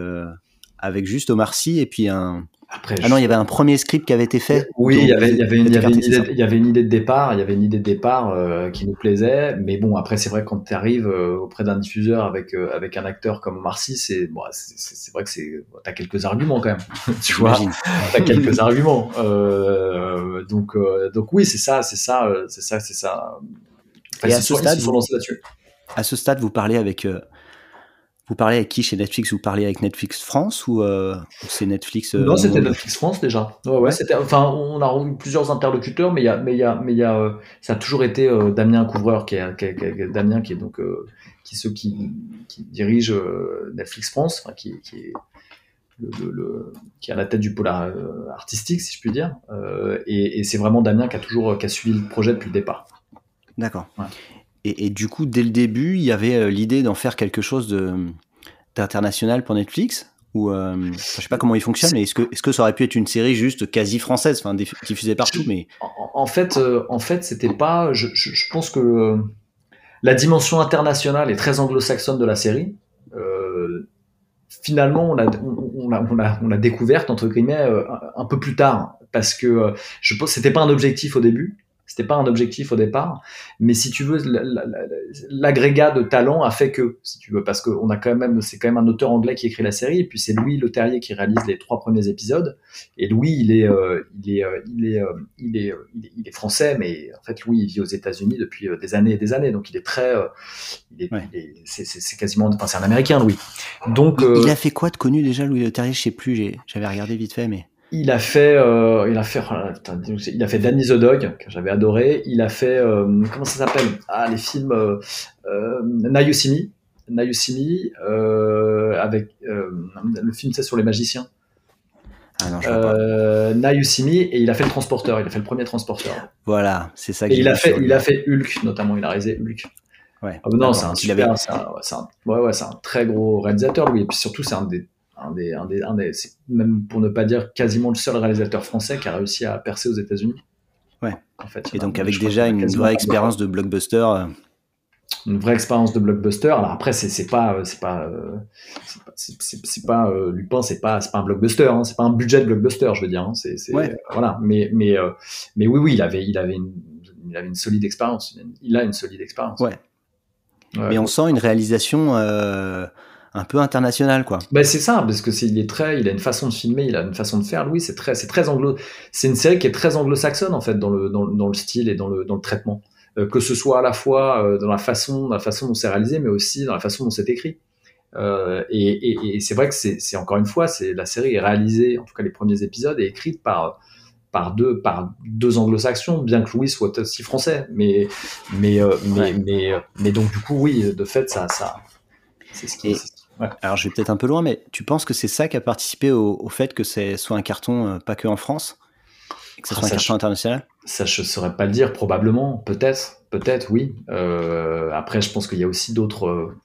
avec juste Omar Sy et puis un ah non, il y avait un premier script qui avait été fait. Oui, il y avait, il y avait, une, idée, de départ, il y avait une idée de départ euh, qui nous plaisait, mais bon, après c'est vrai quand tu arrives euh, auprès d'un diffuseur avec euh, avec un acteur comme Marcy, c'est bon, c'est vrai que c'est t'as quelques arguments quand même, [LAUGHS] tu vois, t'as quelques arguments. donc donc oui, c'est ça, c'est ça, c'est ça, c'est ça. Et à ce stade, vous, là-dessus. À ce stade, vous parlez avec vous parlez avec qui chez Netflix? Vous parlez avec Netflix France ou euh, c'est Netflix euh, Non, c'était Netflix France déjà. Ouais, ouais, c'était. Enfin, on a eu plusieurs interlocuteurs, mais il y a, mais il y a, mais il y a, euh, ça a toujours été Damien Couvreur qui est, qui Damien qui est donc qui ceux qui, qui dirige Netflix France, enfin, qui, qui est le, le, qui est à la tête du pôle artistique, si je puis dire. et, et c'est vraiment Damien qui a toujours qui a suivi le projet depuis le départ. D'accord. Ouais. Et, du coup, dès le début, il y avait euh, l'idée d'en faire quelque chose d'international pour Netflix ou euh, sais pas comment il fonctionne, mais est-ce que ça aurait pu être une série juste quasi française, enfin diffusée partout, mais en, fait, euh, en fait, c'était pas. Je, pense que euh, la dimension internationale est très anglo-saxonne de la série. Euh, finalement, on l'a découverte entre guillemets un, un peu plus tard, parce que je pense c'était pas un objectif au début. C'était pas un objectif au départ, mais si tu veux, l'agrégat de talent a fait que, si tu veux, parce que on a quand même, c'est quand même un auteur anglais qui écrit la série, et puis c'est Louis Le Terrier qui réalise les trois premiers épisodes. Et Louis, il est, euh, il, est, euh, il, est, euh, il, est, il, est, français, mais en fait, Louis, il vit aux États-Unis depuis des années et des années, donc il est très, il est, c'est quasiment, enfin, c'est un Américain, Louis. Donc, il, a fait quoi de connu déjà, Louis Le Terrier? Je sais plus, j'avais regardé vite fait, mais. Il a fait, euh, il a fait, il a fait Danny the Dog que j'avais adoré. Il a fait, euh, comment ça s'appelle? Ah, les films euh, euh, Nayusimi, Nayusimi euh, avec le film c'est sur les magiciens. Ah non, je euh, Nayusimi et il a fait le transporteur. Il a fait le premier transporteur. Voilà, c'est ça. Que et il a fait, il a fait Hulk notamment. Il a réalisé Hulk. Ouais. Ah, non, c'est un, super, avait... c'est un, ouais, ouais, c'est un très gros réalisateur lui. Et puis surtout, c'est un des un des, un des, un des même pour ne pas dire quasiment le seul réalisateur français qui a réussi à percer aux États-Unis. Ouais. En fait, et donc avec déjà une vraie expérience de blockbuster. Euh. Une vraie expérience de blockbuster. Alors après, c'est pas, c'est pas, c'est pas, euh, Lupin, c'est pas, c'est pas un blockbuster. Hein. C'est pas un budget de blockbuster, je veux dire. Hein. C'est, ouais. voilà. Mais, mais, euh, mais oui, oui, il avait, il avait une, il avait une solide expérience. Il a une solide expérience. Ouais. ouais. Mais on sent une réalisation un peu international quoi. Ben c'est ça parce que c'est il est très il a une façon de filmer, il a une façon de faire Louis, c'est très c'est très anglo c'est une série qui est très anglo-saxonne en fait dans le dans, dans, le style et dans le dans le traitement euh, que ce soit à la fois euh, dans la façon dans la façon dont c'est réalisé mais aussi dans la façon dont c'est écrit. Euh, et, et, et c'est vrai que c'est encore une fois c'est la série est réalisée en tout cas les premiers épisodes est écrite par par deux par deux anglo-saxons bien que Louis soit aussi français mais mais mais, ouais. mais, mais donc du coup oui de fait ça ça c'est ce qui et, Ouais. Alors je vais peut-être un peu loin, mais tu penses que c'est ça qui a participé au, au fait que c'est soit un carton euh, pas que en France, et que ce soit ah, un carton international? Ça je saurais pas le dire, probablement, peut-être, peut-être oui. Euh, après je pense qu'il y a aussi d'autres, euh,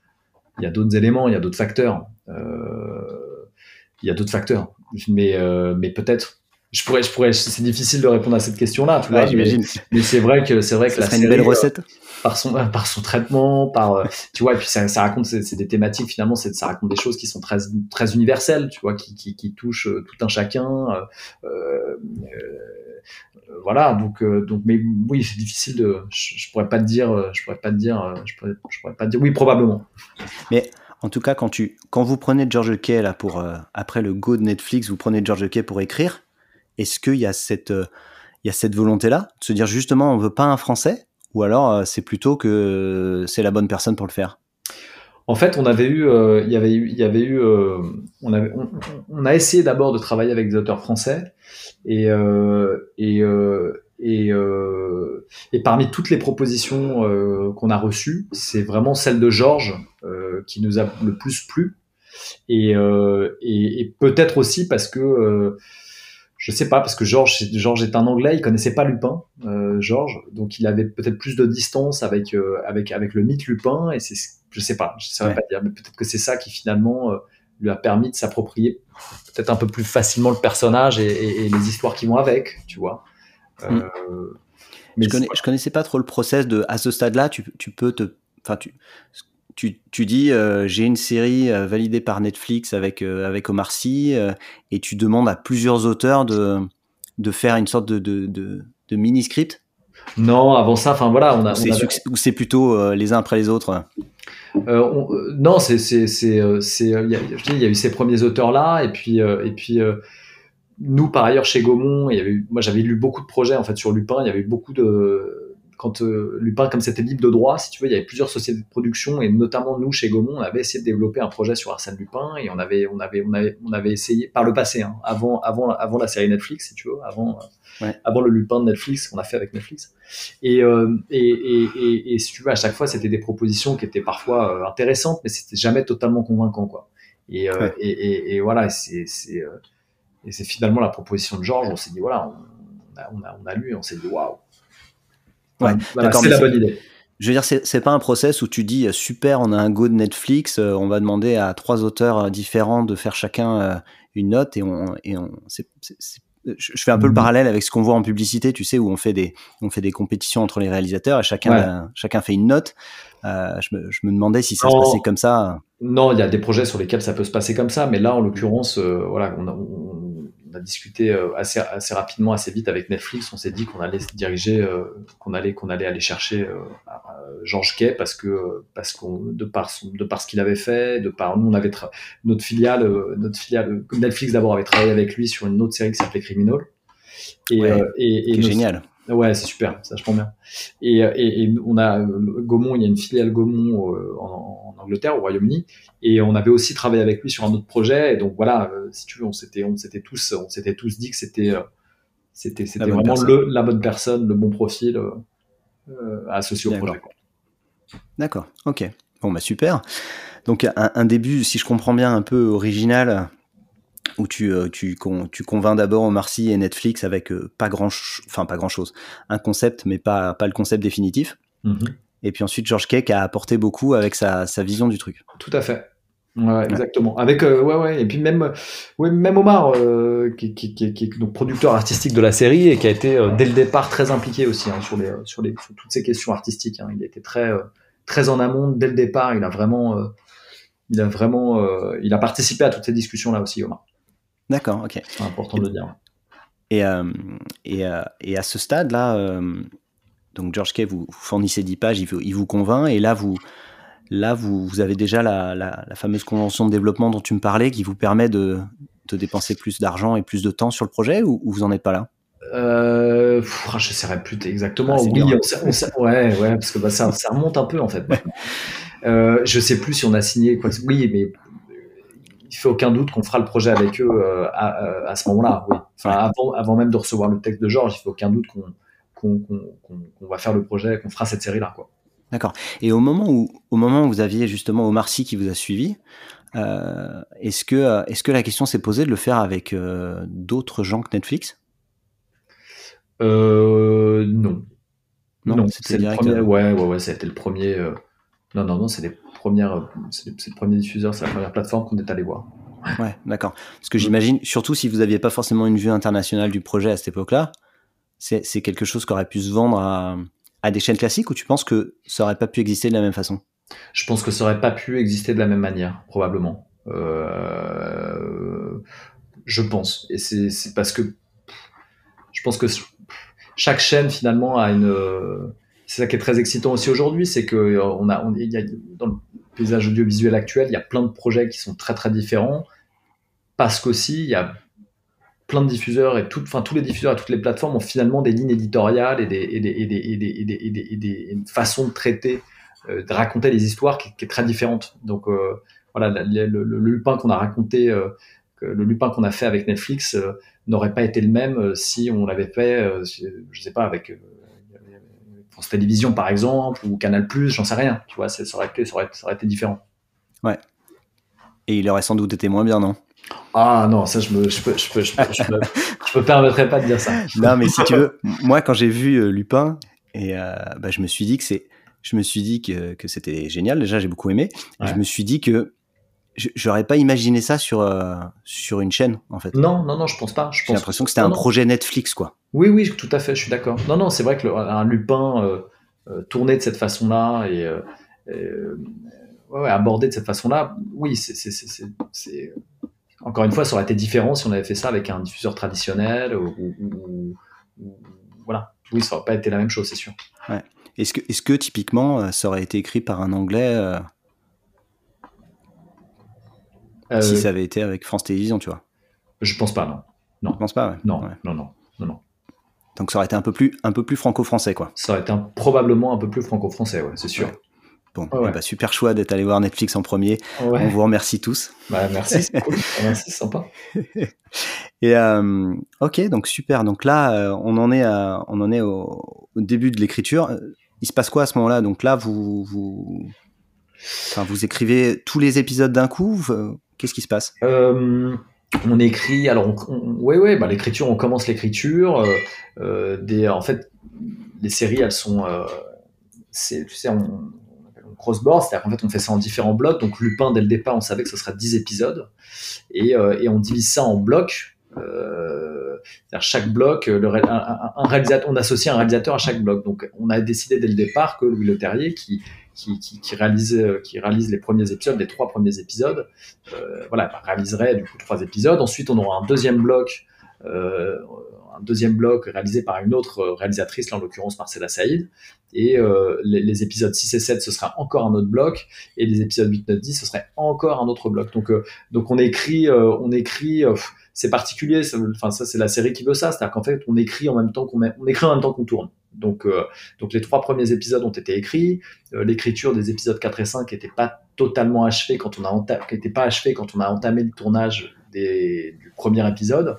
il y a d'autres éléments, il y a d'autres facteurs, il y a d'autres facteurs, mais mais peut-être. Je pourrais, je pourrais, c'est difficile de répondre à cette question-là, tu vois, j'imagine. Mais, mais c'est vrai que c'est vrai ça que la série, une belle recette par son [LAUGHS] par son traitement par tu vois et puis ça, ça raconte c'est des thématiques finalement c'est ça raconte des choses qui sont très très universelles tu vois qui qui, qui touchent tout un chacun euh, euh, voilà donc donc mais oui c'est difficile de je, je, pourrais pas te dire je pourrais pas te dire je pourrais, je pourrais pas te dire oui probablement mais en tout cas quand tu quand vous prenez George Kay là pour euh, après le go de Netflix vous prenez George Kay pour écrire est-ce qu'il y a cette a cette volonté là de se dire justement on veut pas un français ou alors c'est plutôt que c'est la bonne personne pour le faire? En fait, on avait eu, euh, il y avait eu, il y avait eu, euh, on, avait, on, on, a essayé d'abord de travailler avec des auteurs français et euh, parmi toutes les propositions qu'on a reçues, c'est vraiment celle de Georges qui nous a le plus plu. Et peut-être aussi parce que je sais pas parce que Georges George est un anglais il connaissait pas Lupin euh, Georges donc il avait peut-être plus de distance avec euh, avec avec le mythe Lupin et c'est je sais pas je saurais ouais. pas dire mais peut-être que c'est ça qui finalement euh, lui a permis de s'approprier peut-être un peu plus facilement le personnage et, et, et, les histoires qui vont avec tu vois mm. mais je, connais, je connaissais pas trop le process de à ce stade là tu, tu peux te enfin tu tu, tu dis euh, j'ai une série euh, validée par Netflix avec euh, avec Omar Sy euh, et tu demandes à plusieurs auteurs de de faire une sorte de de, de, de mini script. Non, avant ça, enfin voilà, on a. Ou c'est plutôt les uns après les autres? On, non, c'est c'est c'est c'est il y a, je dis il y a eu ces premiers auteurs là et puis et puis nous par ailleurs chez Gaumont, il y avait eu, moi j'avais lu beaucoup de projets en fait sur Lupin, il y avait eu beaucoup de quand euh, Lupin, comme c'était libre de droit, si tu veux, il y avait plusieurs sociétés de production et notamment nous chez Gaumont, on avait essayé de développer un projet sur Arsène Lupin et on avait, on avait, on avait, on avait essayé par le passé, hein, avant, avant, avant la série Netflix, si tu veux, avant, ouais. avant le Lupin de Netflix qu'on a fait avec Netflix. Et, euh, et, et, et, et, si tu veux, à chaque fois, c'était des propositions qui étaient parfois euh, intéressantes, mais c'était jamais totalement convaincant, quoi. Et, euh, ouais. et, et, voilà, c'est, c'est, euh, et c'est finalement la proposition de Georges. On s'est dit voilà, on a, on a, on a lu, et on s'est dit waouh Ouais, voilà, c'est la bonne idée. Je veux dire, c'est pas un process où tu dis super, on a un go de Netflix, on va demander à trois auteurs différents de faire chacun une note et on, et on c'est je fais un peu le mhm. parallèle avec ce qu'on voit en publicité, tu sais, où on fait des, on fait des compétitions entre les réalisateurs et chacun, chacun fait une note. Euh, je, me, je, me, demandais si ça se passait comme ça. Non, il y a des projets sur lesquels ça peut se passer comme ça, mais là, en l'occurrence, euh, voilà, on a, on a discuté euh, assez, assez rapidement, assez vite avec Netflix. On s'est dit qu'on allait se diriger, euh, qu'on allait, qu'on allait aller chercher euh, Georges Quay parce que, parce qu'on, de par son, de par ce qu'il avait fait, de par nous, on avait notre filiale, notre filiale, Netflix d'abord avait travaillé avec lui sur une autre série qui s'appelait Criminal. Et, et, et génial. Ouais, c'est super, ça je prends bien. Et, et, et, on a Gaumont, il y a une filiale Gaumont en, en, Angleterre, au Royaume-Uni, et on avait aussi travaillé avec lui sur un autre projet. Et donc voilà, euh, si tu veux, on s'était, on s'était tous, on s'était tous dit que c'était, euh, c'était, c'était vraiment le, la bonne personne, le bon profil euh, associé au projet. D'accord. Ok. Bon bah super. Donc un, un, début, si je comprends bien, un peu original où tu, euh, tu, tu convaincs d'abord Omar Sy et Netflix avec euh, pas grand, enfin pas grand chose, un concept mais pas, pas le concept définitif. Mm-hmm. Et puis ensuite George Cake a apporté beaucoup avec sa, sa vision du truc. Tout à fait. Ouais, exactement. Avec euh, ouais ouais et puis même ouais, même Omar qui, qui, qui, qui, est donc producteur artistique de la série et qui a été dès le départ très impliqué aussi hein, sur les sur les sur toutes ces questions artistiques. Hein. Il a été très très en amont dès le départ. Il a vraiment il a vraiment il a participé à toutes ces discussions là aussi Omar. D'accord, ok. C'est important de le dire. Et, euh, et, euh, et, à ce stade-là, euh, donc George Kay, vous, fournissez 10 pages, il vous, il vous, convainc, et là, vous, là vous, vous avez déjà la, la, la, fameuse convention de développement dont tu me parlais qui vous permet de, de dépenser plus d'argent et plus de temps sur le projet, ou, vous en êtes pas là? Euh, ne je sais plus exactement. Ah, oui, on, ouais, ouais, parce que bah, ça, ça, remonte un peu en fait. euh, je sais plus si on a signé quoi. Oui, mais il fait aucun doute qu'on fera le projet avec eux euh, à, à, ce moment-là. Oui. Enfin, avant, avant, même de recevoir le texte de Georges, il fait aucun doute qu'on qu'on va faire le projet, qu'on fera cette série-là. D'accord. Et au moment où, au moment où vous aviez justement Omar Sy qui vous a suivi, euh, est-ce que, est-ce que la question s'est posée de le faire avec euh, d'autres gens que Netflix? Euh, Non. Non, non c'était le premier. Ouais, ouais, ouais, c'était le premier. Non, non, non, c'est premières, c'est le premier diffuseur, c'est la première plateforme qu'on est allé voir. Ouais, d'accord. Parce que j'imagine, surtout si vous n'aviez pas forcément une vue internationale du projet à cette époque-là, c'est quelque chose qui aurait pu se vendre à, à, des chaînes classiques ou tu penses que ça aurait pas pu exister de la même façon? Je pense que ça aurait pas pu exister de la même manière, probablement. Euh, je pense. Et c'est parce que je pense que chaque chaîne finalement a une c'est ça qui est très excitant aussi aujourd'hui, c'est que euh, on a, on, y a, dans le paysage audiovisuel actuel, il y a plein de projets qui sont très très différents, parce qu'aussi il y a plein de diffuseurs et tout, enfin tous les diffuseurs et toutes les plateformes ont finalement des lignes éditoriales et des, façons de traiter, euh, de raconter les histoires qui, qui, est très différente. Donc euh, voilà, le, le, Lupin qu'on a raconté, euh, le Lupin qu'on a fait avec Netflix n'aurait pas été le même si on l'avait fait, je sais pas, avec France Télévisions par exemple ou Canal Plus, j'en sais rien. Tu vois, ça aurait, été, ça, aurait, ça aurait été différent. Ouais. Et il aurait sans doute été moins bien, non? Ah non, ça je me, je peux, je peux, je peux, je me permettrais pas de dire ça. [LAUGHS] Non, mais si tu veux, moi quand j'ai vu euh, Lupin, et euh, bah, je me suis dit que c'est, je me suis dit que, que c'était génial. Déjà, j'ai beaucoup aimé. Ouais. Je me suis dit que j'aurais pas imaginé ça sur euh, sur une chaîne en fait. Non, non, non, je pense pas. J'ai l'impression que c'était un non. projet Netflix quoi. Oui, oui, tout à fait, je suis d'accord. Non, non, c'est vrai que le, un Lupin euh, euh, tourné de cette façon-là et, ouais, abordé de cette façon-là, oui, c'est encore une fois, ça aurait été différent si on avait fait ça avec un diffuseur traditionnel ou, ou, ou voilà. Oui, ça aurait pas été la même chose, c'est sûr. Ouais. Est-ce que, est-ce que typiquement, ça aurait été écrit par un Anglais euh, si ça avait été avec France Télévisions, tu vois. Je pense pas, non. Non. Je pense pas, ouais. Non, ouais. non, non, non, non. Donc ça aurait été un peu plus, un peu plus franco-français, quoi. Ça aurait été un, probablement un peu plus franco-français, ouais, c'est sûr. Ouais. Bon, ouais. bah, super choix d'être allé voir Netflix en premier. On vous remercie tous. Bah, merci, c'est cool. [LAUGHS] merci, c'est sympa. Et euh, ok, donc super. Donc là, euh, on en est, à, on en est au, au début de l'écriture. Il se passe quoi à ce moment-là? Donc là, vous, vous, enfin, vous écrivez tous les épisodes d'un coup. Qu'est-ce qui se passe? Euh, On écrit, alors, on, on, bah, l'écriture, on commence l'écriture. Euh, euh, en fait, les séries, elles sont, tu sais, on, on crossboard, c'est-à-dire qu'en fait, on fait ça en différents blocs. Donc, Lupin, dès le départ, on savait que ce serait 10 épisodes. Et, on divise ça en blocs. Chaque bloc, un, réalisateur, on associe un réalisateur à chaque bloc. Donc, on a décidé dès le départ que Louis Leterrier, qui, qui, qui, qui, réalise, qui réalise les premiers épisodes, les trois premiers épisodes, euh, voilà, réaliserait du coup trois épisodes. Ensuite, on aura un deuxième bloc, euh, un deuxième bloc réalisé par une autre réalisatrice, là en l'occurrence Marcella Saïd. Et euh, les, les, épisodes 6 et 7, ce sera encore un autre bloc. Et les épisodes 8, 9, 10, ce serait encore un autre bloc. Donc, euh, donc on écrit, euh, on écrit c'est particulier. Enfin, ça, c'est la série qui veut ça. C'est-à-dire qu'en fait, on écrit en même temps qu'on on écrit en même temps qu'on tourne. Donc, euh, donc les trois premiers épisodes ont été écrits. Euh, l'écriture des épisodes 4 et 5 n'était pas totalement achevée quand on a entamé, pas achevée quand on a entamé le tournage des, du premier épisode.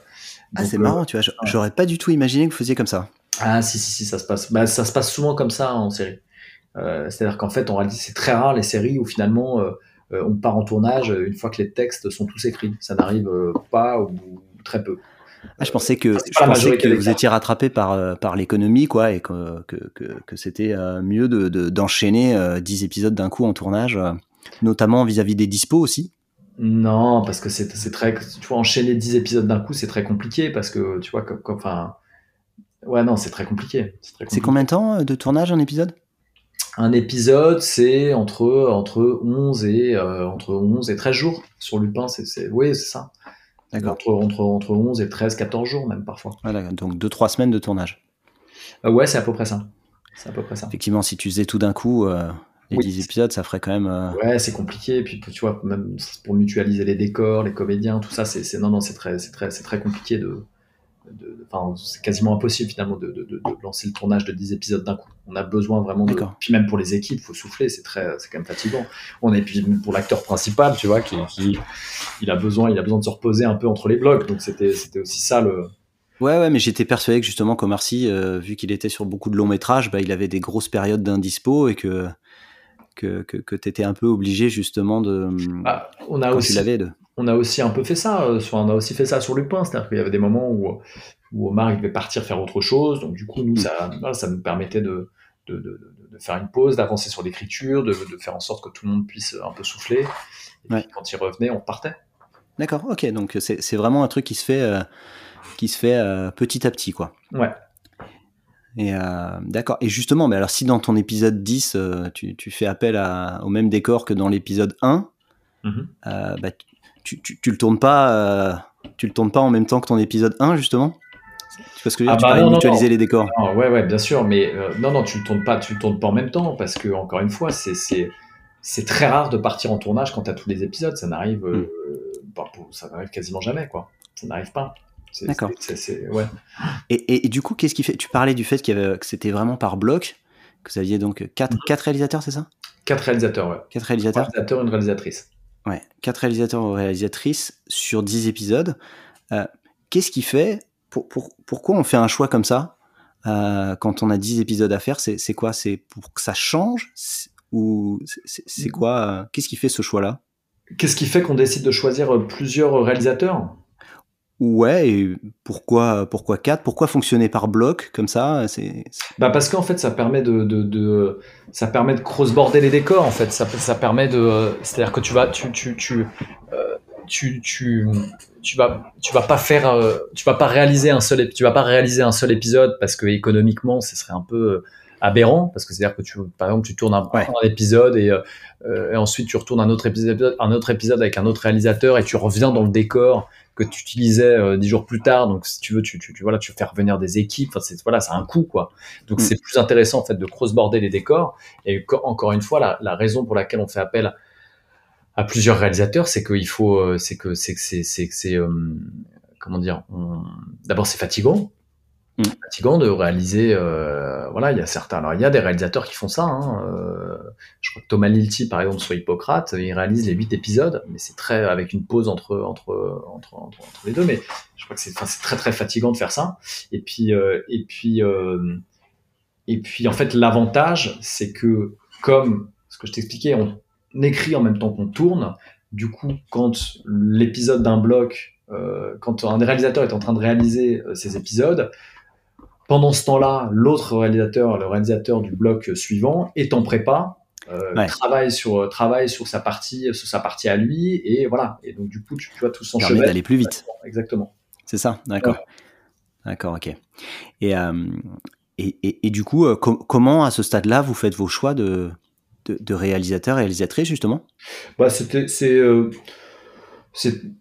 ah, c'est marrant, tu vois. J'aurais pas du tout imaginé que vous faisiez comme ça. Ah, si, si, si, ça se passe. Bah, ça se passe souvent comme ça en série. Euh, C'est-à-dire qu'en fait, en réalité, c'est très rare les séries où finalement euh, on part en tournage une fois que les textes sont tous écrits. Ça n'arrive euh, pas ou très peu. Ah, je pensais que, je pensais que vous étiez rattrapé par, euh, par l'économie, quoi, et que, que, que, c'était mieux d'enchaîner de, d'enchaîner 10 épisodes d'un coup en tournage, notamment vis-à-vis des dispos aussi. Non, parce que c'est très. Tu vois, enchaîner 10 épisodes d'un coup, c'est très compliqué, parce que, tu vois, comme. Enfin. Ouais, non, c'est très compliqué. C'est combien de temps de tournage un épisode? Un épisode, c'est entre, entre, 11 et, euh, entre 11 et 13 jours. Sur Lupin, c'est, oui, c'est ça. Entre, entre, entre 11 et 13, 14 jours même parfois. Voilà, donc 2-3 semaines de tournage. Euh, ouais, c'est à peu près ça. C'est à peu près ça. Effectivement, si tu faisais tout d'un coup, euh, les 10 épisodes, ça ferait quand même. Ouais, c'est compliqué. Et puis, tu vois, même pour mutualiser les décors, les comédiens, tout ça, c'est, non, non, c'est très, c'est très, c'est très compliqué de, enfin, c'est quasiment impossible finalement de, de, de, lancer le tournage de 10 épisodes d'un coup. On a besoin vraiment de. Puis même pour les équipes, faut souffler, c'est très, c'est quand même fatigant. On est puis pour l'acteur principal, tu vois, qui, qui, il a besoin, il a besoin de se reposer un peu entre les blocs. Donc c'était, c'était aussi ça le. Ouais, ouais, mais j'étais persuadé que justement, comme euh, vu qu'il était sur beaucoup de longs métrages, bah, il avait des grosses périodes d'indispo et que que, que, que tu étais un peu obligé justement de. Ah, on a aussi. De on a aussi un peu fait ça. Euh, on a aussi fait ça sur Lupin, c'est-à-dire qu'il y avait des moments où, où Omar il devait partir faire autre chose. Donc du coup, nous, ça, ça nous permettait de, de, de, de faire une pause, d'avancer sur l'écriture, de, faire en sorte que tout le monde puisse un peu souffler. Et puis, quand il revenait, on partait. D'accord, ok. Donc c'est vraiment un truc qui se fait, euh, qui se fait euh, petit à petit, quoi. Ouais. Et d'accord. Et justement, mais alors si dans ton épisode 10, tu, tu, fais appel à, au même décor que dans l'épisode 1, mm-hmm. bah, tu, tu, le tournes pas, euh, tu le tournes pas en même temps que ton épisode 1 justement? Parce que ah tu bah mutualiser les décors. ouais, ouais, bien sûr, mais euh, non, non, tu le tournes pas, tu le tournes pas en même temps parce que encore une fois, c'est c'est très rare de partir en tournage quand tu as tous les épisodes. Ça n'arrive, euh, hmm. bah, ça n'arrive quasiment jamais, quoi. Ça n'arrive pas. D'accord. Ouais. Et, et, du coup, qu'est-ce qui fait Tu parlais du fait qu'il y avait, que c'était vraiment par bloc, que vous aviez donc quatre, hmm. quatre réalisateurs, c'est ça? Quatre réalisateurs, ouais. Quatre réalisateurs. Un réalisateur, une réalisatrice. Ouais, quatre réalisateurs ou réalisatrices sur dix épisodes. Euh, qu'est-ce qui fait pour, pour, Pourquoi on fait un choix comme ça euh, quand on a dix épisodes à faire? C'est quoi? C'est pour que ça change? Ou c'est quoi euh, Qu'est-ce qui fait ce choix-là? Qu'est-ce qui fait qu'on décide de choisir plusieurs réalisateurs? Ouais, et pourquoi pourquoi 4 Pourquoi fonctionner par bloc comme ça? C'est bah parce qu'en fait ça permet de, ça permet de crossborder les décors en fait. Ça permet de c'est-à-dire que tu vas tu tu tu, euh, tu tu tu vas tu vas pas faire euh, tu vas pas réaliser un seul tu vas pas réaliser un seul épisode parce que économiquement ce serait un peu euh, aberrant parce que c'est à dire que tu par exemple tu tournes un, un épisode et, euh, et, ensuite tu retournes un autre épisode un autre épisode avec un autre réalisateur et tu reviens dans le décor que tu utilisais euh, dix jours plus tard. Donc, si tu veux, tu, tu, tu voilà, tu fais revenir des équipes. Enfin, c'est voilà, c'est un coût, quoi. Donc, mm. c'est plus intéressant en fait de cross-border les décors. Et encore une fois, la, la, raison pour laquelle on fait appel à plusieurs réalisateurs, c'est qu'il faut, euh, c'est que c'est que c'est c'est euh, comment dire. D'abord, c'est fatigant mmh. fatigant de réaliser. Euh, voilà, il y a certains. Alors, il y a des réalisateurs qui font ça. Hein, euh, je crois que Thomas Lilti, par exemple, sur Hippocrate, il réalise les huit épisodes, mais c'est très avec une pause entre entre entre, entre, les deux. Mais je crois que c'est très très fatigant de faire ça. Et puis euh, et puis et puis en fait, l'avantage, c'est que comme ce que je t'expliquais, on écrit en même temps qu'on tourne. Du coup, quand l'épisode d'un bloc, quand un réalisateur est en train de réaliser ces épisodes, pendant ce temps-là, l'autre réalisateur, le réalisateur du bloc suivant, est en prépa, euh, travaille sur travaille sur sa partie sur sa partie à lui et voilà. Et donc du coup tu, vois tout son chemin d'aller plus vite. Exactement. C'est ça d'accord. D'accord ok. Et, et, et, du coup comment à ce stade là vous faites vos choix de de, de réalisateurs réalisatrices justement? Bah c'était c'est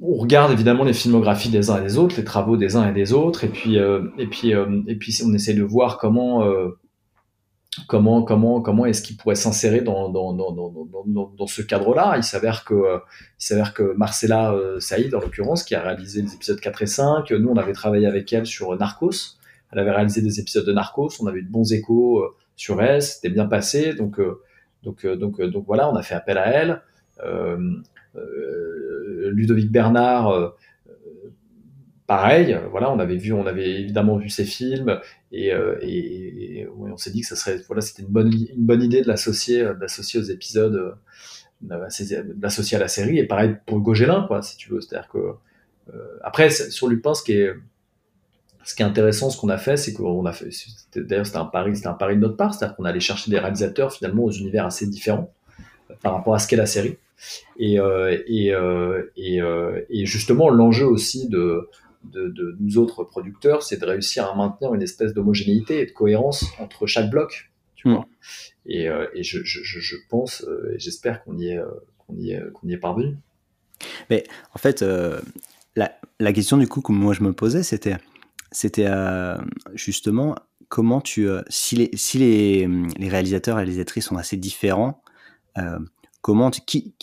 on regarde évidemment les filmographies des uns et des autres, les travaux des uns et des autres, et puis euh, et puis euh, et puis on essaie de voir comment euh, comment comment comment est-ce qu'il pourrait s'insérer dans dans, dans, dans, dans, ce cadre-là. Il s'avère que il s'avère que Marcella Saïd en l'occurrence qui a réalisé les épisodes 4 et 5, nous on avait travaillé avec elle sur Narcos. Elle avait réalisé des épisodes de Narcos, on avait eu de bons échos sur elle, c'était bien passé, donc donc donc donc voilà, on a fait appel à elle. Euh, Ludovic Bernard, euh, pareil, voilà, on avait vu, on avait évidemment vu ses films et, euh, on s'est dit que ça serait, voilà, c'était une bonne, idée de l'associer, d'associer aux épisodes, d'associer à la série. Et pareil pour Gogélin, quoi, si tu veux. C'est-à-dire que après sur Lupin, ce qui est, ce qui est intéressant, ce qu'on a fait, c'est qu'on a fait, d'ailleurs c'était un pari, c'était un pari de notre part, c'est-à-dire qu'on allait chercher des réalisateurs finalement aux univers assez différents par rapport à ce qu'est la série. Et, euh, et, euh, et, euh, et, justement, l'enjeu aussi de, de, de, nous autres producteurs, c'est de réussir à maintenir une espèce d'homogénéité et de cohérence entre chaque bloc. Tu vois. Mm. Et, et je, je, je, pense, et j'espère qu'on y est, qu'on y est, qu'on y est parvenu. Mais en fait, la, la, question du coup que moi je me posais, c'était, c'était justement comment tu, si les, si les, les réalisateurs et les réalisatrices sont assez différents, comment qui,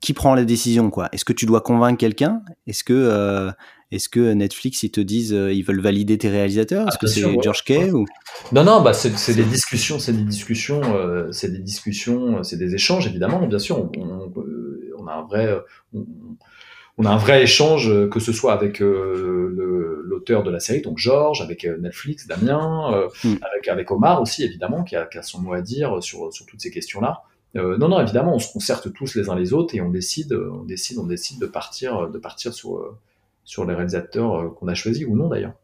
qui, prend la décision quoi? Est-ce que tu dois convaincre quelqu'un? Est-ce que euh, est-ce que Netflix ils te disent euh, ils veulent valider tes réalisateurs? Est-ce ah, que c'est George Kay ou? Non non bah c'est des discussions c'est des discussions euh, c'est des discussions c'est des échanges évidemment bien sûr. On, a un vrai on, a un vrai échange que ce soit avec l'auteur de la série donc George avec Netflix Damien hmm. avec avec Omar aussi évidemment qui a, qui a, son mot à dire sur sur toutes ces questions là euh, non, non, évidemment, on se concerte tous les uns les autres et on décide, on décide, on décide de partir, de partir sur, euh, sur les réalisateurs euh, qu'on a choisis ou non d'ailleurs.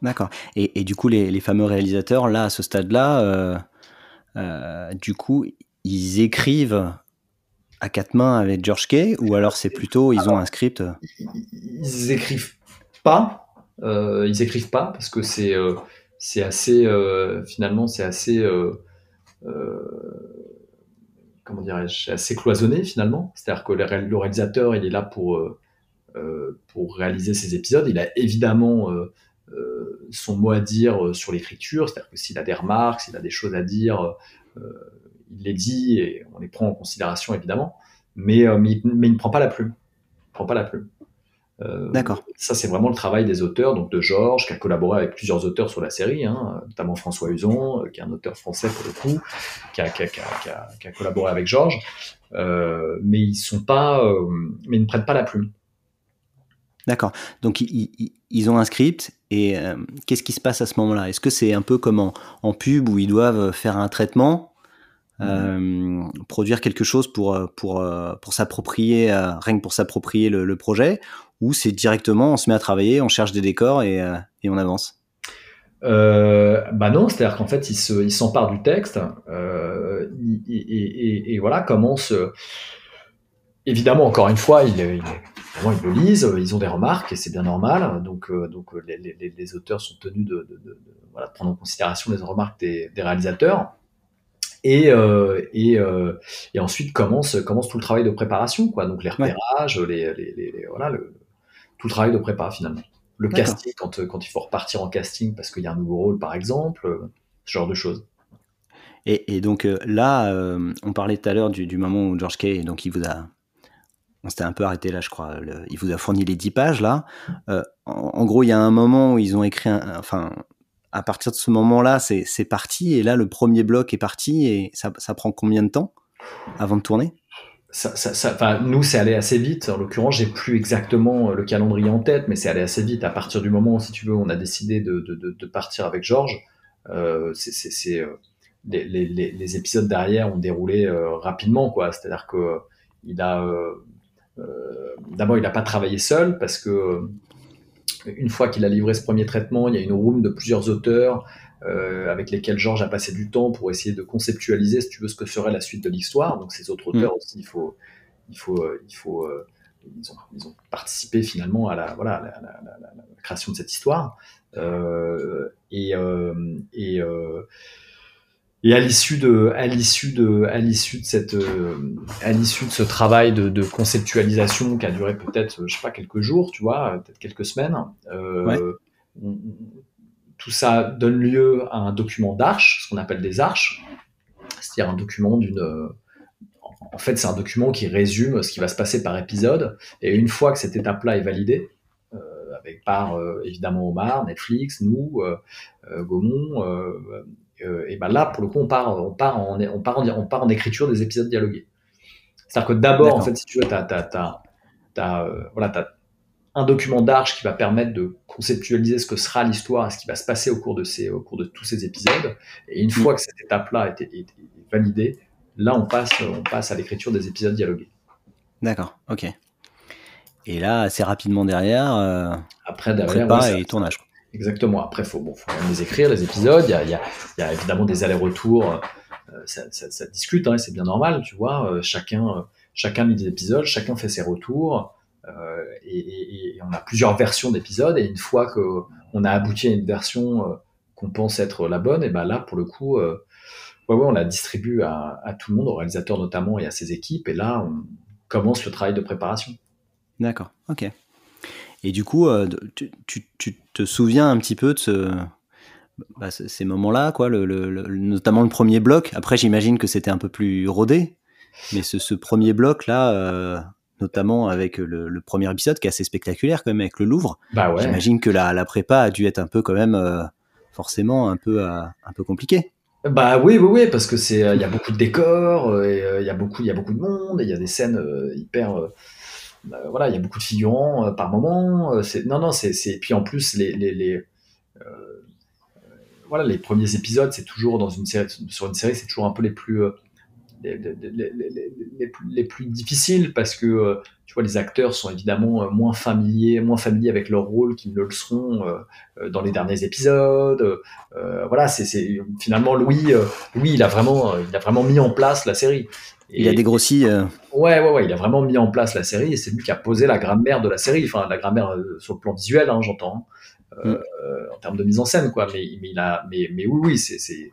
D'accord. Et, et, du coup, les, les, fameux réalisateurs, là, à ce stade-là, du coup, ils écrivent à quatre mains avec George Kay ou alors c'est plutôt, ils ont un script Ils écrivent pas. ils écrivent pas parce que c'est c'est assez, finalement, c'est assez comment dirais-je, assez cloisonné finalement. C'est-à-dire que le réalisateur, il est là pour, euh, euh, pour réaliser ses épisodes. Il a évidemment euh, son mot à dire sur l'écriture, c'est-à-dire que s'il a des remarques, s'il a des choses à dire, il les dit et on les prend en considération évidemment. Mais, mais, mais, il ne prend pas la plume. Il prend pas la plume. Euh, D'accord. Ça, c'est vraiment le travail des auteurs, donc de Georges, qui a collaboré avec plusieurs auteurs sur la série, hein, notamment François Uson, euh, qui est un auteur français pour le coup, qui a, qui a, qui a, qui a collaboré avec Georges. Euh, mais ils sont pas, mais ils ne prennent pas la plume. D'accord. Donc ils, ils, ont un script et qu'est-ce qui se passe à ce moment-là? Est-ce que c'est un peu comme en, en, pub où ils doivent faire un traitement, euh, produire quelque chose pour pour pour s'approprier rien que pour s'approprier le, le, projet ou c'est directement on se met à travailler, on cherche des décors et, euh, et on avance euh, bah non, c'est-à-dire qu'en fait, ils s'emparent du texte euh, et, et, et, voilà, commence. Évidemment, encore une fois, ils, ils, ils, le lisent, ils ont des remarques et c'est bien normal. Donc, euh, donc les, les, les, auteurs sont tenus de, de, de, voilà, prendre en considération les remarques des, des réalisateurs. Et, euh, et, euh, et, ensuite commence, commence tout le travail de préparation, quoi. Donc les repérages, les, les, les, voilà, le, tout le travail de prépa finalement. Le casting, quand, quand il faut repartir en casting parce qu'il y a un nouveau rôle par exemple, euh, ce genre de choses. Et, et donc là, euh, on parlait tout à l'heure du, du, moment où George Kay, donc il vous a, on s'était un peu arrêté là, je crois, le, il vous a fourni les 10 pages là. En, en, gros, il y a un moment où ils ont écrit, un, enfin, à partir de ce moment-là, c'est parti, et là, le premier bloc est parti, et ça, prend combien de temps avant de tourner? Ça, nous, c'est allé assez vite. En l'occurrence, j'ai plus exactement le calendrier en tête, mais c'est allé assez vite. À partir du moment, si tu veux, on a décidé de, partir avec Georges, euh, euh, les, épisodes derrière ont déroulé euh, rapidement, quoi. C'est-à-dire que euh, il a euh, d'abord, il n'a pas travaillé seul parce que une fois qu'il a livré ce premier traitement, il y a une room de plusieurs auteurs euh, avec lesquels Georges a passé du temps pour essayer de conceptualiser, si tu veux, ce que serait la suite de l'histoire. Donc ces autres auteurs mm. aussi, il faut, il faut, euh, il faut, euh, ils, ont, ils, ont, participé finalement à la, voilà, la, la, la, la création de cette histoire. Euh, et, et et à l'issue de, à l'issue de, à l'issue de cette, à l'issue de ce travail de, de, conceptualisation qui a duré peut-être, je sais pas, quelques jours, tu vois, peut-être quelques semaines, euh, ouais. tout ça donne lieu à un document d'arche, ce qu'on appelle des arches, c'est-à-dire un document d'une, en fait, c'est un document qui résume ce qui va se passer par épisode. Et une fois que cette étape-là est validée, euh, avec par euh, évidemment Omar, Netflix, nous, euh, euh Gaumont, euh, et ben là, pour le coup, on part, on part, en, on part, en, on part en écriture des épisodes dialogués. C'est-à-dire que d'abord, en fait, si tu veux, tu as, as, as, euh, voilà, un document d'arche qui va permettre de conceptualiser ce que sera l'histoire ce qui va se passer au cours de, ces, au cours de tous ces épisodes. Et une fois que cette étape-là est, est, est, validée, là, on passe, on passe à l'écriture des épisodes dialogués. D'accord, ok. Et là, assez rapidement derrière, euh, après derrière, prépa ouais, et tournage. Exactement. Après, il faut, bon, les écrire, les épisodes. Il y a, évidemment des allers-retours. Euh, ça, discute, hein, c'est bien normal, tu vois. Euh, chacun, euh, chacun lit des épisodes, chacun fait ses retours. Et, on a plusieurs versions d'épisodes. Et une fois qu'on a abouti à une version qu'on pense être la bonne, et ben là, pour le coup, ouais, on la distribue à, tout le monde, au réalisateur notamment et à ses équipes. Et là, on commence le travail de préparation. D'accord, ok. Et du coup, tu, tu, tu, te souviens un petit peu de ce, bah, ces moments-là, quoi, le, le, le, notamment le premier bloc. Après, j'imagine que c'était un peu plus rodé, mais ce, ce premier bloc-là, euh, notamment avec le, premier épisode qui est assez spectaculaire quand même avec le Louvre. Bah ouais. J'imagine que la, la prépa a dû être un peu quand même euh, forcément un peu euh, un peu compliqué. Bah oui, oui, oui, parce que c'est il y a beaucoup de décors, il y a beaucoup il y a beaucoup de monde, il y a des scènes hyper voilà, il y a beaucoup de figurants euh, par moment. Euh, non, non, c'est puis en plus les, les, euh, voilà, les premiers épisodes, c'est toujours dans une sur une série, c'est toujours un peu les plus les, plus, les, plus, difficiles parce que tu vois les acteurs sont évidemment moins familiers moins familiers avec leur rôle qu'ils ne le seront dans les derniers épisodes euh, voilà c'est finalement Louis Louis il a vraiment il a vraiment mis en place la série il a dégrossi. Euh... Ouais, ouais, ouais, il a vraiment mis en place la série et c'est lui qui a posé la grammaire de la série, enfin la grammaire euh, sur le plan visuel, hein, j'entends, euh, mm. en termes de mise en scène, quoi. Mais, mais il a, mais, mais oui, oui, c'est, c'est,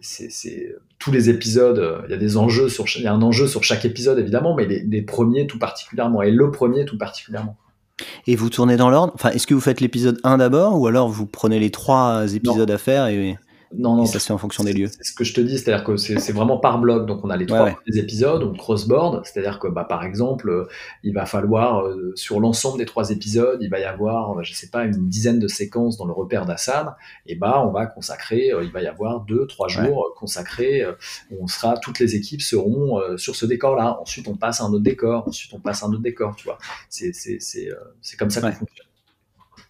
c'est, tous les épisodes. Il y a des enjeux sur, il y a un enjeu sur chaque épisode évidemment, mais les, les premiers tout particulièrement et le premier tout particulièrement. Et vous tournez dans l'ordre? Enfin, est-ce que vous faites l'épisode 1 d'abord ou alors vous prenez les trois épisodes non. à faire et non, non. Et ça se fait en fonction des lieux. C'est ce que je te dis, c'est-à-dire que c'est vraiment par bloc. Donc on a les trois ouais, ouais. épisodes, on crossboard, c'est-à-dire que bah, par exemple, euh, il va falloir euh, sur l'ensemble des trois épisodes, il va y avoir, euh, je sais pas, une dizaine de séquences dans le repère d'Assad. Et bah on va consacrer, il va y avoir deux, trois jours ouais. consacrés où on sera, toutes les équipes seront sur ce décor-là. Ensuite on passe à un autre décor, ensuite on passe à un autre décor, tu vois. C'est c'est comme ça qu'on fonctionne.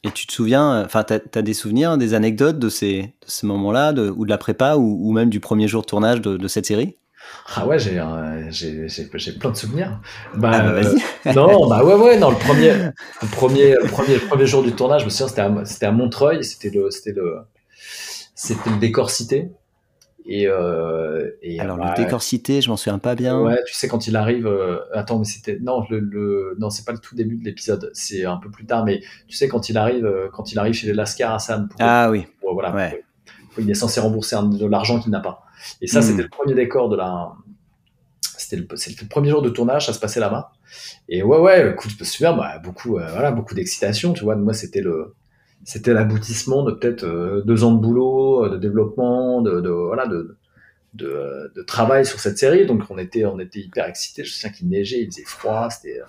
Et tu te souviens, enfin, tu as, des souvenirs, des anecdotes de ces, de ces moments-là, ou de la prépa, ou, ou, même du premier jour de tournage de, de cette série? Ah ouais, j'ai plein de souvenirs. Bah, ah bah euh, non, bah ouais ouais, non le premier le premier le premier le premier jour du tournage, je me souviens c'était à à Montreuil, c'était le c'était le c'était le décor cité. Et, euh, et alors bah, le décor cité, je m'en souviens pas bien. Ouais, tu sais quand il arrive. Euh, attends, mais c'était non le, le non c'est pas le tout début de l'épisode, c'est un peu plus tard. Mais tu sais quand il arrive euh, quand il arrive chez les Lascar Hassan. Pour, ah oui. Pour, voilà. Ouais. Pour, il est censé rembourser un, de l'argent qu'il n'a pas. Et ça, mmh. c'était le premier décor de la. C'était le, le, premier jour de tournage, ça se passait là-bas. Et ouais, ouais, souviens, bah, beaucoup, euh, voilà, beaucoup d'excitation, tu vois. Moi, c'était le, c'était l'aboutissement de peut-être euh, deux ans de boulot, de développement, de, de voilà, de, de, de, travail sur cette série. Donc on était, on était hyper excités. Je me souviens qu'il neigeait, il faisait froid. C'était,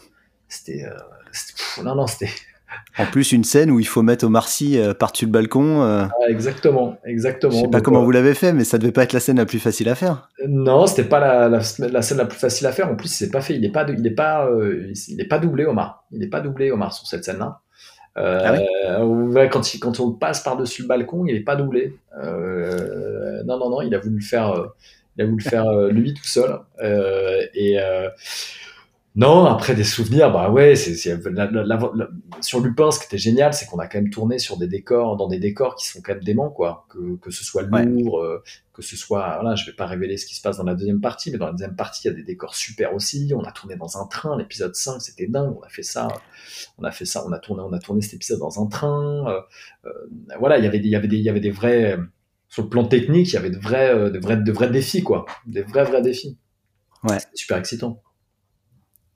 c'était, euh, non, non, c'était. [LAUGHS] En plus, une scène où il faut mettre Omar Sy euh, par-dessus le balcon. Euh... Ah, exactement, exactement. Je sais pas Donc, comment euh... vous l'avez fait, mais ça devait pas être la scène la plus facile à faire. Non, c'était pas la, la, la, scène la plus facile à faire. En plus, c'est pas fait. Il est pas, il est pas, euh, il est pas doublé Omar. Il est pas doublé Omar sur cette scène-là. Euh, ah oui quand, il, quand on passe par-dessus le balcon, il n'est pas doublé. Euh, non, non, non, il a voulu le faire, il a voulu le faire lui tout seul. et Non, après des souvenirs, bah ouais, c'est, sur Lupin, ce qui était génial, c'est qu'on a quand même tourné sur des décors, dans des décors qui sont quand même déments, quoi. Que, que ce soit lourd, euh, que ce soit, voilà, je vais pas révéler ce qui se passe dans la deuxième partie, mais dans la deuxième partie, il y a des décors super aussi. On a tourné dans un train, l'épisode 5, c'était dingue. On a fait ça, on a fait ça, on a tourné, on a tourné cet épisode dans un train. Euh, euh, voilà, il y avait des, il y avait des, il y avait des vrais, sur le plan technique, il y avait de vrais, de vrais, de vrais défis, quoi. Des vrais, vrais défis. Ouais. Super excitant.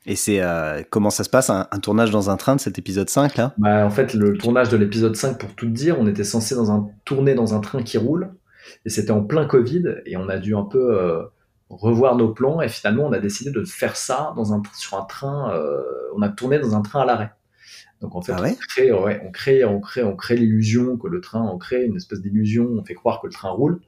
Et c'est euh, comment ça se passe un, tournage dans un train de cet épisode 5 là? Bah, En fait, le tournage de l'épisode 5, pour tout dire, on était censé dans un, tourner dans un train qui roule. Et c'était en plein Covid. Et on a dû un peu euh, revoir nos plans. Et finalement, on a décidé de faire ça dans un, sur un train. Euh, on a tourné dans un train à l'arrêt. Donc en fait, ah on, crée, on crée, on crée, on crée l'illusion que le train, on crée une espèce d'illusion. On fait croire que le train roule.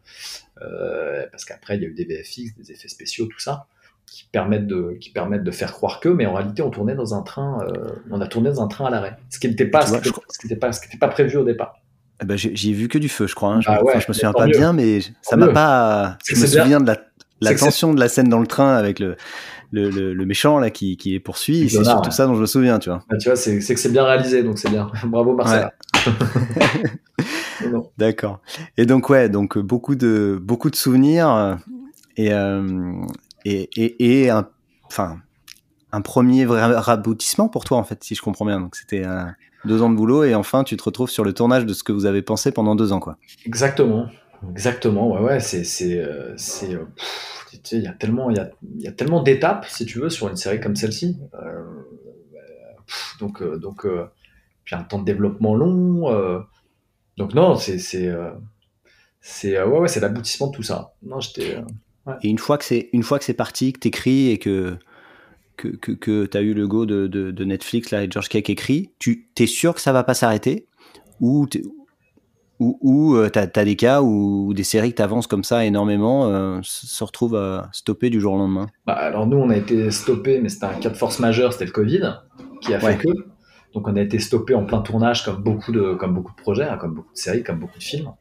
parce qu'après, il y a eu des VFX, des effets spéciaux, tout ça qui permettent de qui permettent de faire croire que mais en réalité on tournait dans un train euh, on a tourné dans un train à l'arrêt. Ce qui n'était pas ce qui n'était pas ce qui n'était pas prévu au départ. Eh ben, j'ai vu que du feu je crois hein. je, bah me souviens pas bien mais ça m'a pas je me souviens de la, la tension de la scène dans le train avec le le, le, méchant là qui, qui les poursuit. C'est surtout ça dont je me souviens tu vois. Bah, tu vois c'est que c'est bien réalisé donc c'est bien. [LAUGHS] Bravo Marcel. [LAUGHS] [LAUGHS] D'accord. Et donc ouais donc beaucoup de beaucoup de souvenirs et, euh, et, un, enfin, un premier vrai raboutissement pour toi, en fait, si je comprends bien. Donc, c'était deux ans de boulot et enfin, tu te retrouves sur le tournage de ce que vous avez pensé pendant deux ans, quoi. Exactement. Exactement. Ouais, ouais, c'est, euh, euh, il y a tellement, y a, y a tellement d'étapes, si tu veux, sur une série comme celle-ci. Euh, donc, donc, puis un temps de développement long. donc non, c'est, c'est, ouais, ouais, l'aboutissement de tout ça. Non, j'étais. Et une fois que c'est une fois que c'est parti, que t'écris et que que, que, que tu as eu le go de, de, Netflix là et George Cake écrit, tu t'es sûr que ça va pas s'arrêter? Ou ou, ou euh, tu as, des cas où des séries que tu comme ça énormément euh, se retrouvent à stopper du jour au lendemain? Bah, Alors nous, on a été stoppé, mais c'était un cas de force majeure, c'était le Covid qui a fait que. Donc on a été stoppé en plein tournage comme beaucoup de, comme beaucoup de projets, hein, comme beaucoup de séries, comme beaucoup de films.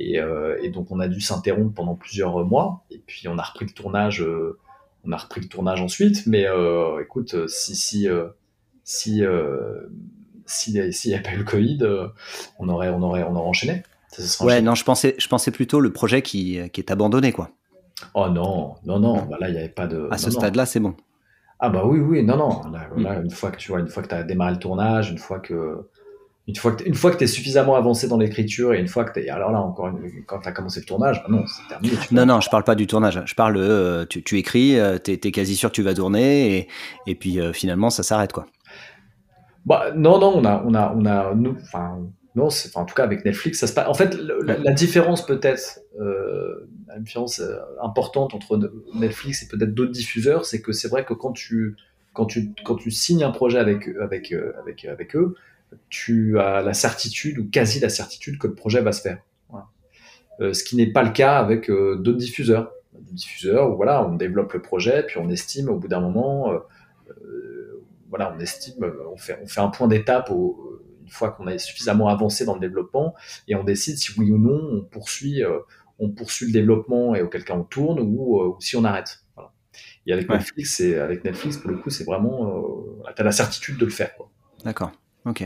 Euh, et, donc on a dû s'interrompre pendant plusieurs mois. Et puis on a repris le tournage. Euh, on a repris le tournage ensuite. Mais euh, écoute, si si si s'il n'y avait pas eu le Covid, on aurait on aurait on aurait enchaîné. ouais, non, je pensais je pensais plutôt le projet qui, qui est abandonné quoi. Oh non, non, non, bah là, il n'y avait pas de. À ce stade-là, c'est bon. Ah bah oui, oui, non, non. Là, mm. une fois que tu vois, une fois que tu as démarré le tournage, une fois que une fois que, une fois que tu es suffisamment avancé dans l'écriture et une fois que tu es. Alors là, encore, quand tu as commencé le tournage, bah non, c'est terminé. Non, non, je parle pas du tournage. Je parle, euh, tu, tu, écris, euh, tu es, quasi sûr que tu vas tourner et, et puis euh, finalement, ça s'arrête, quoi. Bah, non, non, on a, on a, on a nous, enfin, non, en tout cas avec Netflix, ça se passe. En fait, la, différence peut-être, la différence importante entre Netflix et peut-être d'autres diffuseurs, c'est que c'est vrai que quand tu, signes un projet avec, avec, eux, tu as la certitude ou quasi la certitude que le projet va se faire. Euh, ce qui n'est pas le cas avec euh, d'autres diffuseurs. Diffuseurs où voilà, on développe le projet, puis on estime au bout d'un moment, euh, voilà, on estime, on fait, on fait un point d'étape une fois qu'on a suffisamment avancé dans le développement et on décide si oui ou non on poursuit, on poursuit le développement et auquel cas on tourne ou, si on arrête. Et avec Netflix, avec Netflix, pour le coup, c'est vraiment, tu as la certitude de le faire. D'accord. Ok.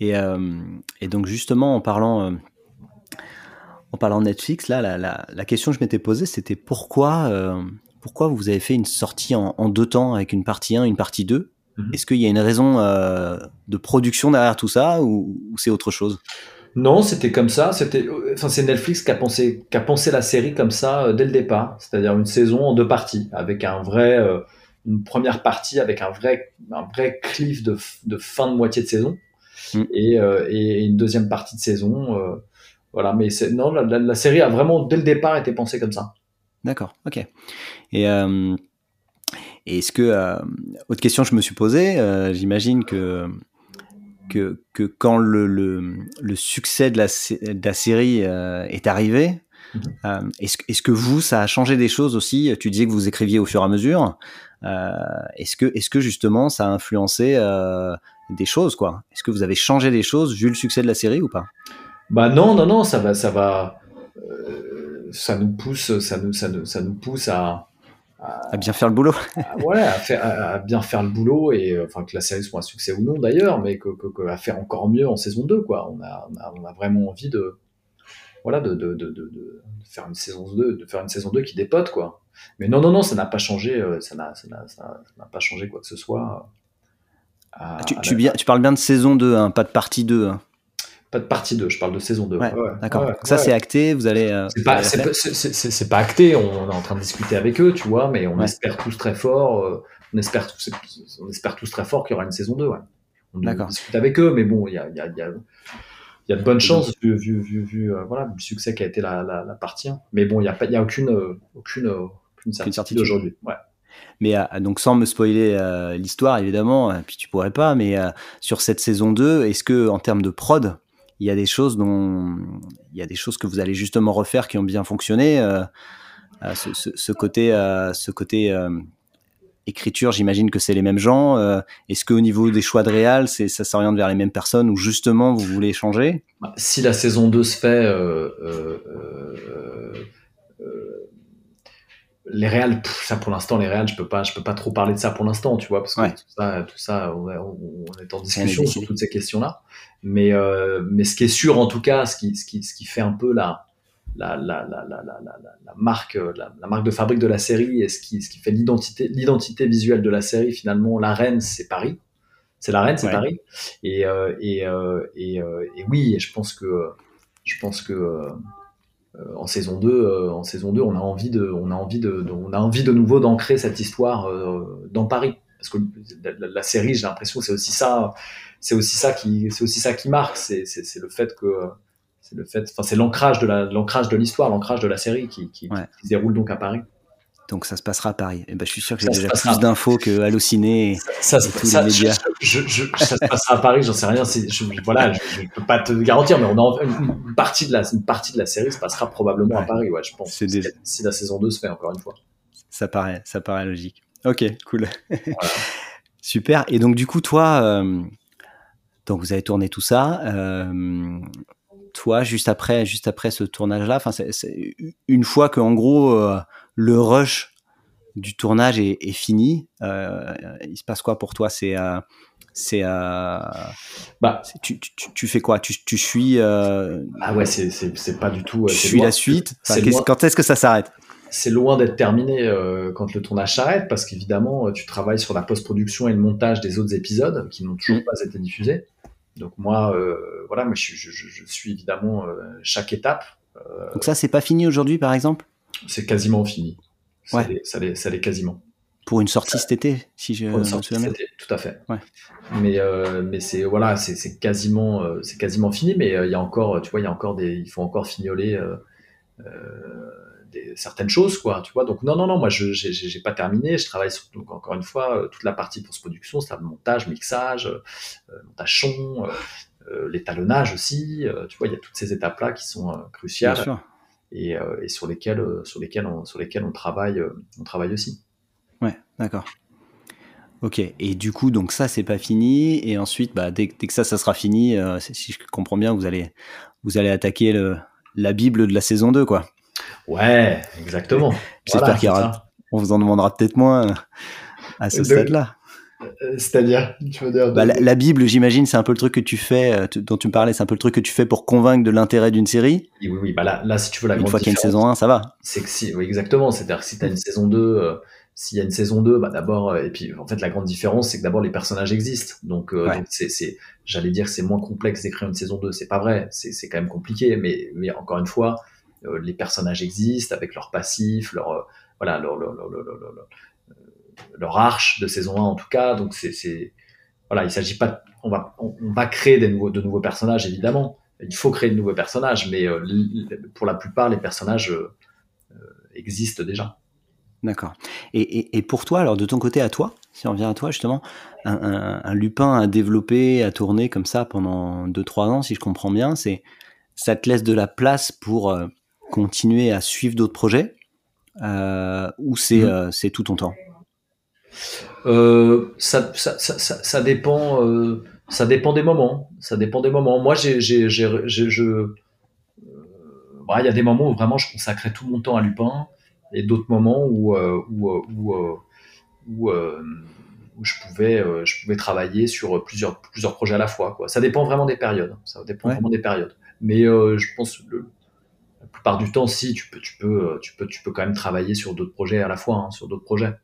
Et, euh, et, donc justement, en parlant, euh, en parlant Netflix, là, la, la, la question que je m'étais posée, c'était pourquoi, euh, pourquoi vous avez fait une sortie en, en, deux temps avec une partie 1, une partie 2 mhm. Est-ce qu'il y a une raison de production derrière tout ça ou, c'est autre chose? Non, c'était comme ça. C'était, enfin, c'est Netflix qui a pensé, qui a pensé la série comme ça dès le départ, c'est-à-dire une saison en deux parties, avec un vrai, une première partie avec un vrai, un vrai cliff de, de fin de moitié de saison, Mm. Euh, et, une deuxième partie de saison. Euh, voilà, mais non, la, série a vraiment dès le départ été pensée comme ça. D'accord, ok. Et euh, est-ce que autre question que je me suis posée, j'imagine que que, que, quand le, le, succès de la, de la série est arrivé, mm-hmm. est-ce, est-ce que vous, ça a changé des choses aussi? Tu disais que vous écriviez au fur et à mesure. est-ce que, est-ce que justement ça a influencé des choses, quoi? Est-ce que vous avez changé des choses vu le succès de la série ou pas? Bah non, non, non, ça va, ça va, euh, ça nous pousse, ça nous, ça nous, ça nous pousse à, à, bien faire le boulot. [LAUGHS] à, à, bien faire le boulot et enfin que la série soit un succès ou non d'ailleurs, mais que, que, à faire encore mieux en saison 2 quoi. On a, on a, vraiment envie de voilà de, de, de, de, faire une saison 2 de faire une saison 2 qui dépote quoi. Mais non non non, ça n'a pas changé, ça n'a ça n'a pas changé quoi que ce soit. Ah, tu, tu, bien, tu, parles bien de saison 2, hein, pas de partie 2. Hein. Pas de partie 2, je parle de saison 2. Ouais, D'accord. ça, c'est acté, vous allez. Euh, c'est pas, pas, acté, on, est en train de discuter avec eux, tu vois, mais on espère tous très fort, euh, on, espère tous, on espère tous très fort qu'il y aura une saison 2. On discute avec eux, mais bon, il y a, y, a, y, a, y a, de bonnes chances vu, vu, vu, vu euh, voilà, le succès qui a été la, la, la partie 1. Mais bon, il n'y a, y a aucune, aucune, aucune certitude aujourd'hui. Ouais. Mais donc sans me spoiler l'histoire évidemment, puis tu pourrais pas, mais sur cette saison 2, est-ce que en termes de prod, il y a des choses dont il y a des choses que vous allez justement refaire qui ont bien fonctionné. Euh, euh, ce, côté, euh, ce côté écriture, j'imagine que c'est les mêmes gens. Est-ce qu'au niveau des choix de réal, ça s'oriente vers les mêmes personnes ou justement vous voulez changer? Si la saison 2 se fait, les réals, ça pour l'instant, les réals, je peux pas, je peux pas trop parler de ça pour l'instant, tu vois, parce que tout ça, tout ça, on, est en discussion sur toutes ces questions-là. Mais, euh, mais ce qui est sûr, en tout cas, ce qui, ce qui, ce qui fait un peu la, la, la, la, la, marque, la, marque de fabrique de la série et ce qui, ce qui fait l'identité, l'identité visuelle de la série, finalement, la reine, c'est Paris. C'est la reine, c'est Paris. Et, euh, et, euh, et, euh, et, oui, je pense que, je pense que, euh, en saison 2, euh, en saison 2, on a envie de, on a envie de, on a envie de nouveau d'ancrer cette histoire dans Paris. Parce que la, la série, j'ai l'impression, c'est aussi ça, c'est aussi ça qui, c'est aussi ça qui marque. C'est, c'est, le fait que, c'est le fait, enfin, c'est l'ancrage de la, l'ancrage de l'histoire, l'ancrage de la série qui, qui, qui, se déroule donc à Paris. Donc ça se passera à Paris. Et eh ben, je suis sûr que j'ai déjà plus d'infos que Allociné et, ça, et tous les médias. Je, je, ça se passera à Paris, j'en sais rien. Je, voilà, je, ne peux pas te garantir, mais on a une, partie de la, une partie de la série se passera probablement à Paris, ouais, je pense. Si la saison 2 se fait encore une fois. Ça paraît, ça paraît logique. Ok, cool. [LAUGHS] Super. Et donc du coup, toi, euh, donc vous avez tourné tout ça. Euh, toi, juste après, juste après ce tournage-là, enfin, une fois que en gros euh, le rush du tournage est, est fini, euh, il se passe quoi pour toi? C'est euh, c'est bah. tu, tu, tu, fais quoi? Tu, tu suis ah ouais c'est c'est pas du tout tu suis la suite? Quand est-ce que ça s'arrête? C'est loin d'être terminé quand le tournage s'arrête parce qu'évidemment tu travailles sur la post-production et le montage des autres épisodes qui n'ont toujours mmh. pas été diffusés. Donc moi, euh, voilà, moi je, je, je, suis évidemment euh, chaque étape. Euh, Donc ça, c'est pas fini aujourd'hui, par exemple? C'est quasiment fini. Ouais. Ça l'est, ça l'est quasiment. Pour une sortie cet été, si je me souviens bien. Tout à fait. Ouais. Mais euh, mais c'est voilà, c'est, quasiment c'est quasiment fini, mais il y a encore, tu vois, il y a encore des, il faut encore fignoler. Euh, certaines choses, quoi, tu vois. Donc, non, non, non, moi, je j'ai pas terminé. Je travaille sur, donc, encore une fois, euh, toute la partie post-production, c'est le montage, mixage, euh, montage son, euh, l'étalonnage aussi. tu vois, il y a toutes ces étapes-là qui sont cruciales et, et, sur lesquelles, sur lesquelles, on, sur lesquelles on travaille, on travaille aussi. Ouais, d'accord. Ok, et du coup, donc ça, c'est pas fini. Et ensuite, bah, dès, dès, que ça, ça sera fini, si je comprends bien, vous allez, vous allez attaquer le, la Bible de la saison 2, quoi. Ouais, exactement. [LAUGHS] J'espère qu'il y aura. On vous en demandera peut-être moins euh, à ce stade-là. Euh, c'est-à-dire, tu veux dire bah, la, Bible, j'imagine, c'est un peu le truc que tu fais, euh, dont tu me parlais, c'est un peu le truc que tu fais pour convaincre de l'intérêt d'une série. Oui, oui, bah là, là, si tu veux la Une fois qu'il y a une saison 1, ça va. C'est que si, oui, exactement. C'est-à-dire que si tu as une saison 2, s'il y a une saison 2, bah d'abord, et puis en fait, la grande différence, c'est que d'abord, les personnages existent. Donc, c'est, j'allais dire que c'est moins complexe d'écrire une saison 2. C'est pas vrai. C'est quand même compliqué. Mais, mais encore une fois, euh, les personnages existent avec leur passif, leur, euh, voilà, leur, leur, leur, leur, arche de saison 1 en tout cas. Donc c'est, voilà, il s'agit pas, on va, on, va créer des nouveaux, de nouveaux personnages évidemment. Il faut créer de nouveaux personnages, mais euh, pour la plupart, les personnages existent déjà. D'accord. Et, et, et, pour toi, alors de ton côté à toi, si on revient à toi justement, un, un, un Lupin à développer, à tourner comme ça pendant 2-3 ans, si je comprends bien, c'est ça te laisse de la place pour continuer à suivre d'autres projets euh, ou c'est euh, c'est tout ton temps? Euh, ça, ça, ça, ça, dépend ça dépend des moments ça dépend des moments moi j'ai j'ai je bah, il y a des moments où vraiment je consacrais tout mon temps à Lupin et d'autres moments où, où, où, où, où je pouvais, je pouvais travailler sur plusieurs, plusieurs projets à la fois. Quoi. Ça dépend vraiment des périodes. Ça dépend vraiment des périodes. Mais je pense le, la plupart du temps, si tu peux, tu peux, tu peux, tu peux quand même travailler sur d'autres projets à la fois, hein, sur d'autres projets.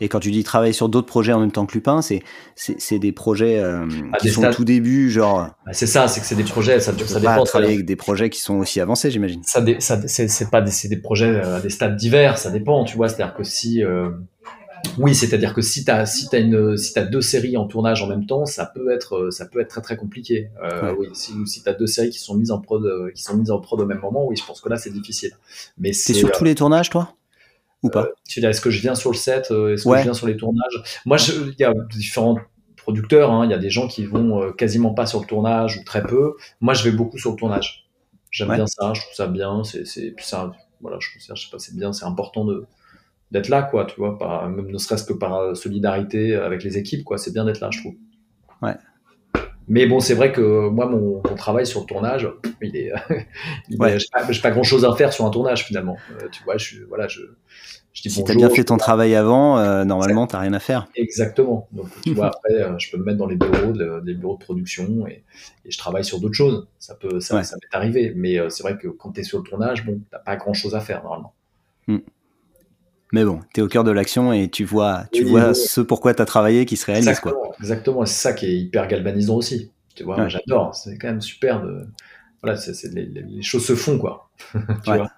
Et quand tu dis travailler sur d'autres projets en même temps que Lupin, c'est c'est des projets euh, ah, qui sont au tout début, genre. Bah, c'est ça, c'est que c'est des projets, ça, ça dépend. travailler avec des projets qui sont aussi avancés, j'imagine. Ça, ça c'est pas des, des projets euh, à des stades divers, ça dépend, tu vois. C'est-à-dire que si, euh, oui, c'est-à-dire que si t'as si t'as une si t'as deux séries en tournage en même temps, ça peut être ça peut être très très compliqué. Euh, Oui, si si t'as deux séries qui sont mises en prod qui sont mises en prod au même moment, oui, je pense que là c'est difficile. Mais c'est sur tous les tournages, toi? Ou pas euh, est-ce que je viens sur le set euh, Est-ce que je viens sur les tournages? Moi, il y a différents producteurs. Hein. Il y a des gens qui vont euh, quasiment pas sur le tournage ou très peu. Moi, je vais beaucoup sur le tournage. J'aime bien ça. Je trouve ça bien. C'est, voilà, je je sais pas, c'est bien. C'est important de d'être là, quoi. Tu vois, par, même ne serait-ce que par solidarité avec les équipes, quoi. C'est bien d'être là, je trouve. Ouais. Mais bon, c'est vrai que moi, mon, travail sur le tournage, il est, [LAUGHS] il ouais. j'ai pas, pas, grand chose à faire sur un tournage finalement. tu vois, je, voilà, je, si tu as bien fait ton travail avant, euh, normalement, tu n'as rien à faire. Exactement. Donc, tu vois, [LAUGHS] après, euh, je peux me mettre dans les bureaux, de, des bureaux de production et, et je travaille sur d'autres choses. Ça peut, ça, ça m'est arrivé. Mais euh, c'est vrai que quand tu es sur le tournage, bon, tu pas grand chose à faire, normalement. Hmm. Mais bon, tu es au cœur de l'action et tu vois, tu vois ce pourquoi tu as travaillé qui se réalise. Exactement. Quoi. Exactement. C'est ça qui est hyper galvanisant aussi. Tu vois, j'adore. C'est quand même super de. Voilà, c'est, les, les, choses se font, quoi. [LAUGHS] tu vois?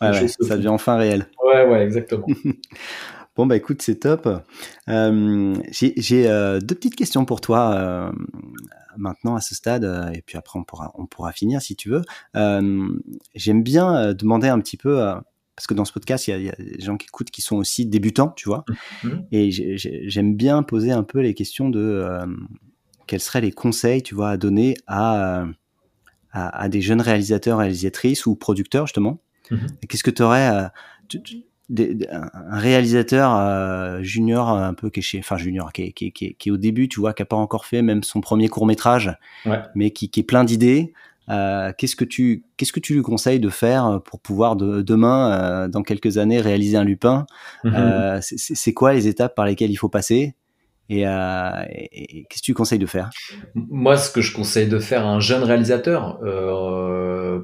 Ça devient enfin réel. Ouais, ouais, exactement. [LAUGHS] bon, bah écoute, c'est top. Euh, j'ai euh, deux petites questions pour toi euh, maintenant à ce stade, et puis après on pourra, on pourra finir si tu veux. J'aime bien demander un petit peu, parce que dans ce podcast, il y, a des gens qui écoutent qui sont aussi débutants, tu vois, mm-hmm. et j'aime bien poser un peu les questions de quels seraient les conseils, tu vois, à donner à, à, à des jeunes réalisateurs, réalisatrices ou producteurs justement Mhm. Qu'est-ce que tu aurais euh, un réalisateur euh, junior un peu qui est enfin junior qui est, qui, qui, qui est, au début tu vois qui a pas encore fait même son premier court métrage mais qui, est plein d'idées euh, qu'est-ce que tu qu'est-ce que tu lui conseilles de faire pour pouvoir de, demain dans quelques années réaliser un Lupin? Mhm. c'est quoi les étapes par lesquelles il faut passer? Et, qu'est-ce que tu conseilles de faire? Moi, ce que je conseille de faire à un jeune réalisateur,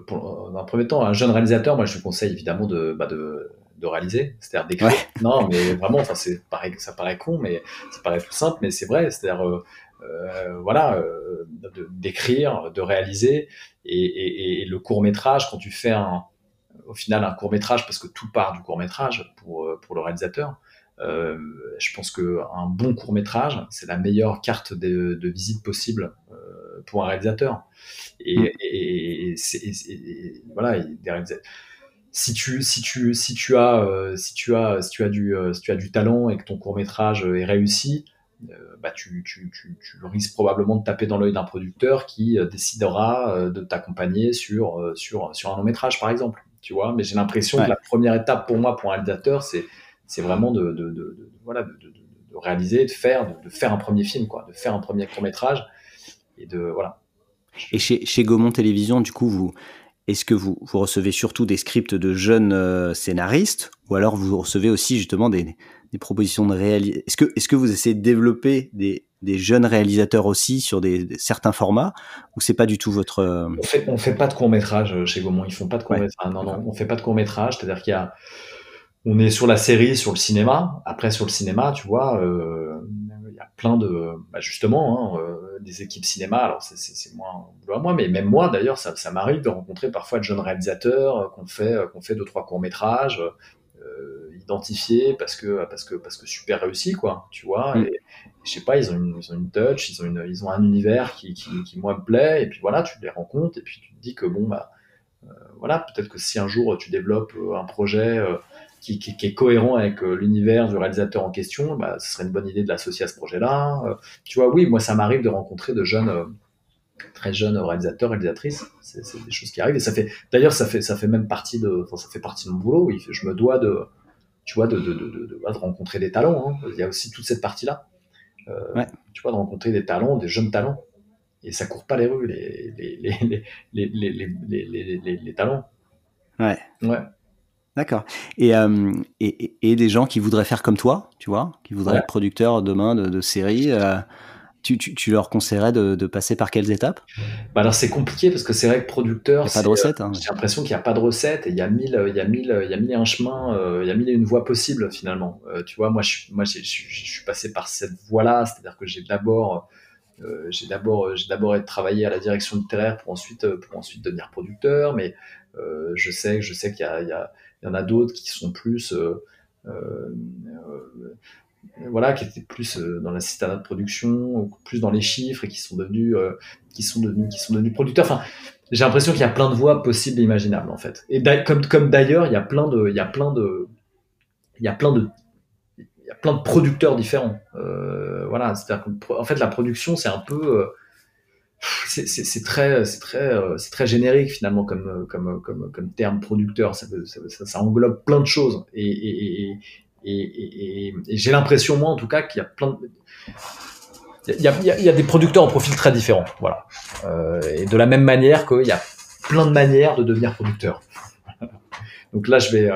pour, dans un premier temps, un jeune réalisateur, moi je lui conseille évidemment de, bah de, de réaliser, c'est-à-dire d'écrire. Non, mais vraiment, enfin c'est pareil, ça paraît con, mais ça paraît tout simple, mais c'est vrai, c'est-à-dire euh, euh voilà, euh, d'écrire, de, réaliser, et, et, et le court métrage quand tu fais un, au final un court métrage, parce que tout part du court métrage pour pour le réalisateur. Euh, je pense que un bon court métrage, c'est la meilleure carte de, de visite possible euh, pour un réalisateur. Et, mm. et, et, voilà, si tu si tu si tu as euh, si tu as si tu as du si tu as du talent et que ton court métrage est réussi, bah tu, tu, tu, tu, risques probablement de taper dans l'œil d'un producteur qui décidera de t'accompagner sur, sur, sur un long métrage, par exemple. Tu vois, mais j'ai l'impression que la première étape pour moi, pour un réalisateur, c'est c'est vraiment de, de, de, voilà, de, réaliser, de faire, de, faire un premier film, quoi, de faire un premier court métrage, et de voilà. Et chez, chez Gaumont Télévision, du coup, vous, est-ce que vous, vous recevez surtout des scripts de jeunes euh, scénaristes, ou alors vous recevez aussi justement des, des propositions de réalisation Est-ce que, est-ce que vous essayez de développer des, des jeunes réalisateurs aussi sur des, certains formats, ou c'est pas du tout votre euh, On fait, on fait pas de court métrage euh, chez Gaumont. Ils font pas de court métrage. Non, non, on fait pas de court métrage. C'est-à-dire qu'il y a on est sur la série, sur le cinéma. Après, sur le cinéma, tu vois, euh, il y a plein de, bah justement, hein, euh, des équipes cinéma. Alors, c'est moins à moi, mais même moi, d'ailleurs, ça, ça m'arrive de rencontrer parfois de jeunes réalisateurs euh, qu'on fait, qu'on fait deux trois courts métrages. identifiés parce que parce que parce que super réussi quoi tu vois mm. et, je sais pas ils ont une ils ont une touch ils ont une ils ont un univers qui, qui, qui moi me plaît et puis voilà tu les rencontres et puis tu te dis que bon bah voilà peut-être que si un jour tu développes un projet qui, est cohérent avec l'univers du réalisateur en question, bah, ce serait une bonne idée de l'associer à ce projet-là. Tu vois, oui, moi, ça m'arrive de rencontrer de jeunes, très jeunes réalisateurs, réalisatrices. C'est, des choses qui arrivent. Et ça fait, d'ailleurs, ça fait, ça fait même partie de, ça fait partie de mon boulot. Oui. Je me dois de, tu vois, de, de, de, de rencontrer des talents. Il y a aussi toute cette partie-là. Ouais. Tu vois, de rencontrer des talents, des jeunes talents. Et ça court pas les rues, les, les, les, les, les, les talents. Ouais. Ouais. D'accord. Et, euh, et, et, des gens qui voudraient faire comme toi, tu vois, qui voudraient être producteurs demain de, de séries, euh, tu, tu, tu, leur conseillerais de, de, passer par quelles étapes? Bah Alors c'est compliqué parce que c'est vrai que producteur. Il a pas de recette. Hein. J'ai l'impression qu'il n'y a pas de recette et il y a mille, il y a mille, il y a mille et un chemin, euh, il y a mille et une voies possibles finalement. Euh, tu vois, moi, je, moi, je, suis passé par cette voie-là, c'est-à-dire que j'ai d'abord euh, j'ai d'abord j'ai d'abord travaillé à la direction littéraire pour ensuite pour ensuite devenir producteur mais euh, je sais je sais qu'il y, y, y, en a d'autres qui sont plus euh, euh, voilà qui étaient plus dans la de production plus dans les chiffres et qui sont devenus qui sont devenus qui sont devenus producteurs enfin j'ai l'impression qu'il y a plein de voies possibles et imaginables en fait et comme d'ailleurs il y a plein de il y a plein de il y a plein de il y a plein de producteurs différents. Euh, voilà, c'est-à-dire en fait la production c'est un peu euh, c'est très très euh, très générique finalement comme comme comme comme terme producteur. Ça, englobe plein de choses et j'ai l'impression moi en tout cas qu'il y a plein de il y, a, des producteurs en profil très différents, voilà. Euh, et de la même manière qu'il y a plein de manières de devenir producteur. [LAUGHS] Donc là, je vais,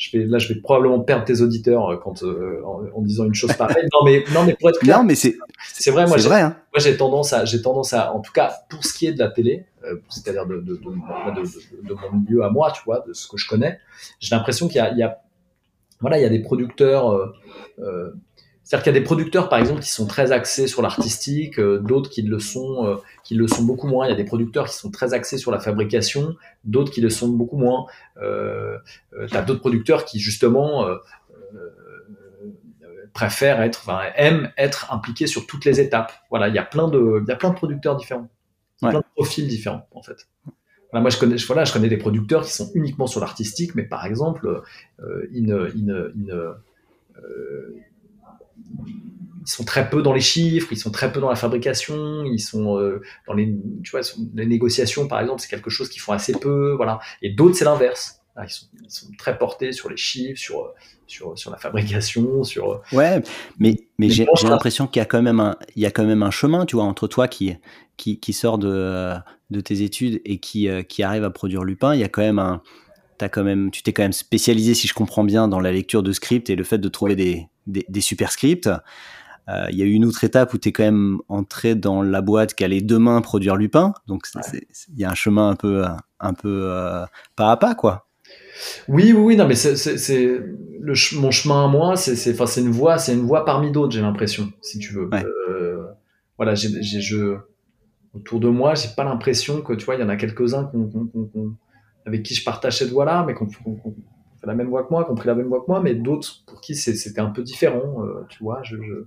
je vais, là, je vais probablement perdre tes auditeurs euh, quand, euh, en, disant une chose pareille. non, mais, non, mais pour être clair. Non, mais c'est, c'est vrai, moi, j'ai, vrai, hein. moi, j'ai tendance à, j'ai tendance à, en tout cas, pour ce qui est de la télé, euh, c'est-à-dire de, de, de, de, mon milieu à moi, tu vois, de ce que je connais, j'ai l'impression qu'il y a, il y a, voilà, il y a des producteurs, euh, c'est-à-dire qu'il y a des producteurs, par exemple, qui sont très axés sur l'artistique, euh, d'autres qui le sont, euh, qui le sont beaucoup moins. Il y a des producteurs qui sont très axés sur la fabrication, d'autres qui le sont beaucoup moins. Euh, euh tu as d'autres producteurs qui justement préfèrent être, enfin, aiment être impliqués sur toutes les étapes. Voilà, il y a plein de, il y a plein de producteurs différents, plein de profils différents en fait. Voilà, moi, je connais, voilà, je connais des producteurs qui sont uniquement sur l'artistique, mais par exemple, ils sont très peu dans les chiffres, ils sont très peu dans la fabrication, ils sont euh, dans les, tu vois, les négociations par exemple, c'est quelque chose qu'ils font assez peu, voilà. Et d'autres c'est l'inverse. Ils sont, ils sont, très portés sur les chiffres, sur sur, sur la fabrication, sur. Euh, ouais, mais mais j'ai l'impression qu'il y a quand même un il y a quand même un chemin, tu vois, entre toi qui qui, qui sort de de tes études et qui euh, qui arrive à produire Lupin, il y a quand même un As quand même, tu t'es quand même spécialisé, si je comprends bien, dans la lecture de scripts et le fait de trouver des, des, super scripts. Euh, il y a eu une autre étape où tu es quand même entré dans la boîte qui allait demain produire Lupin. Donc il y a un chemin un peu, un peu euh, pas à pas, quoi. Oui, oui, oui, non, mais c'est mon chemin à moi, c'est enfin, une voie, c'est une voie parmi d'autres, j'ai l'impression, si tu veux. Euh, voilà, j'ai je autour de moi, j'ai pas l'impression que tu vois, il y en a quelques-uns avec qui je partage cette voie-là, mais qu'on fait la même voie que moi, qui ont pris la même voie que moi, mais d'autres pour qui c'était un peu différent, euh, tu vois. Je, je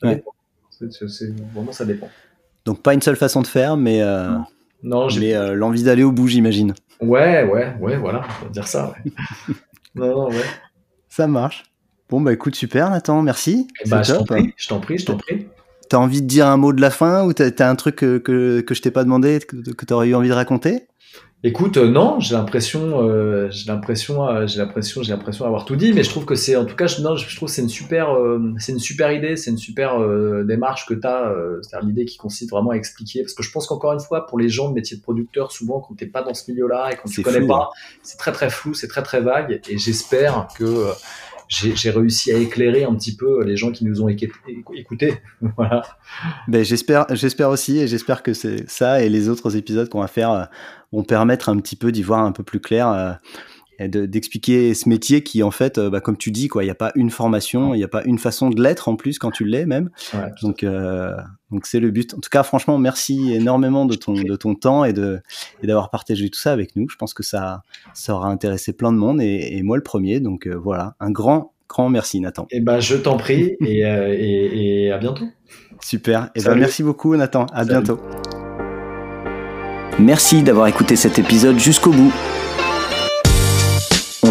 ça dépend. vraiment, ça dépend. Donc, pas une seule façon de faire, mais, euh, non. mais euh, l'envie d'aller au bout, j'imagine. Ouais, ouais, ouais, voilà, on va dire ça. Ouais. [LAUGHS] non, non, ouais. Ça marche. Bon, bah écoute, super, Nathan, merci. Eh bah, je t'en prie, je t'en prie, je t'en prie. T'as envie de dire un mot de la fin ou t'as as un truc que, que, que je t'ai pas demandé, que, que t'aurais eu envie de raconter? Écoute, euh, non, j'ai l'impression, euh, j'ai l'impression, euh, j'ai l'impression, j'ai l'impression d'avoir tout dit, mais je trouve que c'est, en tout cas, je, non, je trouve que c'est une super, c'est une super idée, c'est une super démarche que tu as, c'est-à-dire l'idée qui consiste vraiment à expliquer, parce que je pense qu'encore une fois, pour les gens de métier de producteur, souvent quand t'es pas dans ce milieu-là et quand tu connais pas, hein. c'est très très flou, c'est très très vague, et j'espère que j'ai réussi à éclairer un petit peu les gens qui nous ont écoutés. [LAUGHS] voilà. Ben, j'espère, j'espère aussi, et j'espère que c'est ça et les autres épisodes qu'on va faire vont permettre un petit peu d'y voir un peu plus clair. Euh, d'expliquer ce métier qui en fait euh, bah, comme tu dis quoi il n'y a pas une formation il n'y a pas une façon de l'être en plus quand tu l'es même. Donc euh, donc c'est le but. En tout cas franchement merci énormément de ton de ton temps et de et d'avoir partagé tout ça avec nous. Je pense que ça ça aura intéressé plein de monde et, moi le premier. Donc voilà. Un grand grand merci Nathan. Et eh ben je t'en prie [LAUGHS] et, et, et, à bientôt. Super. Et ben merci beaucoup Nathan. À bientôt. Merci d'avoir écouté cet épisode jusqu'au bout.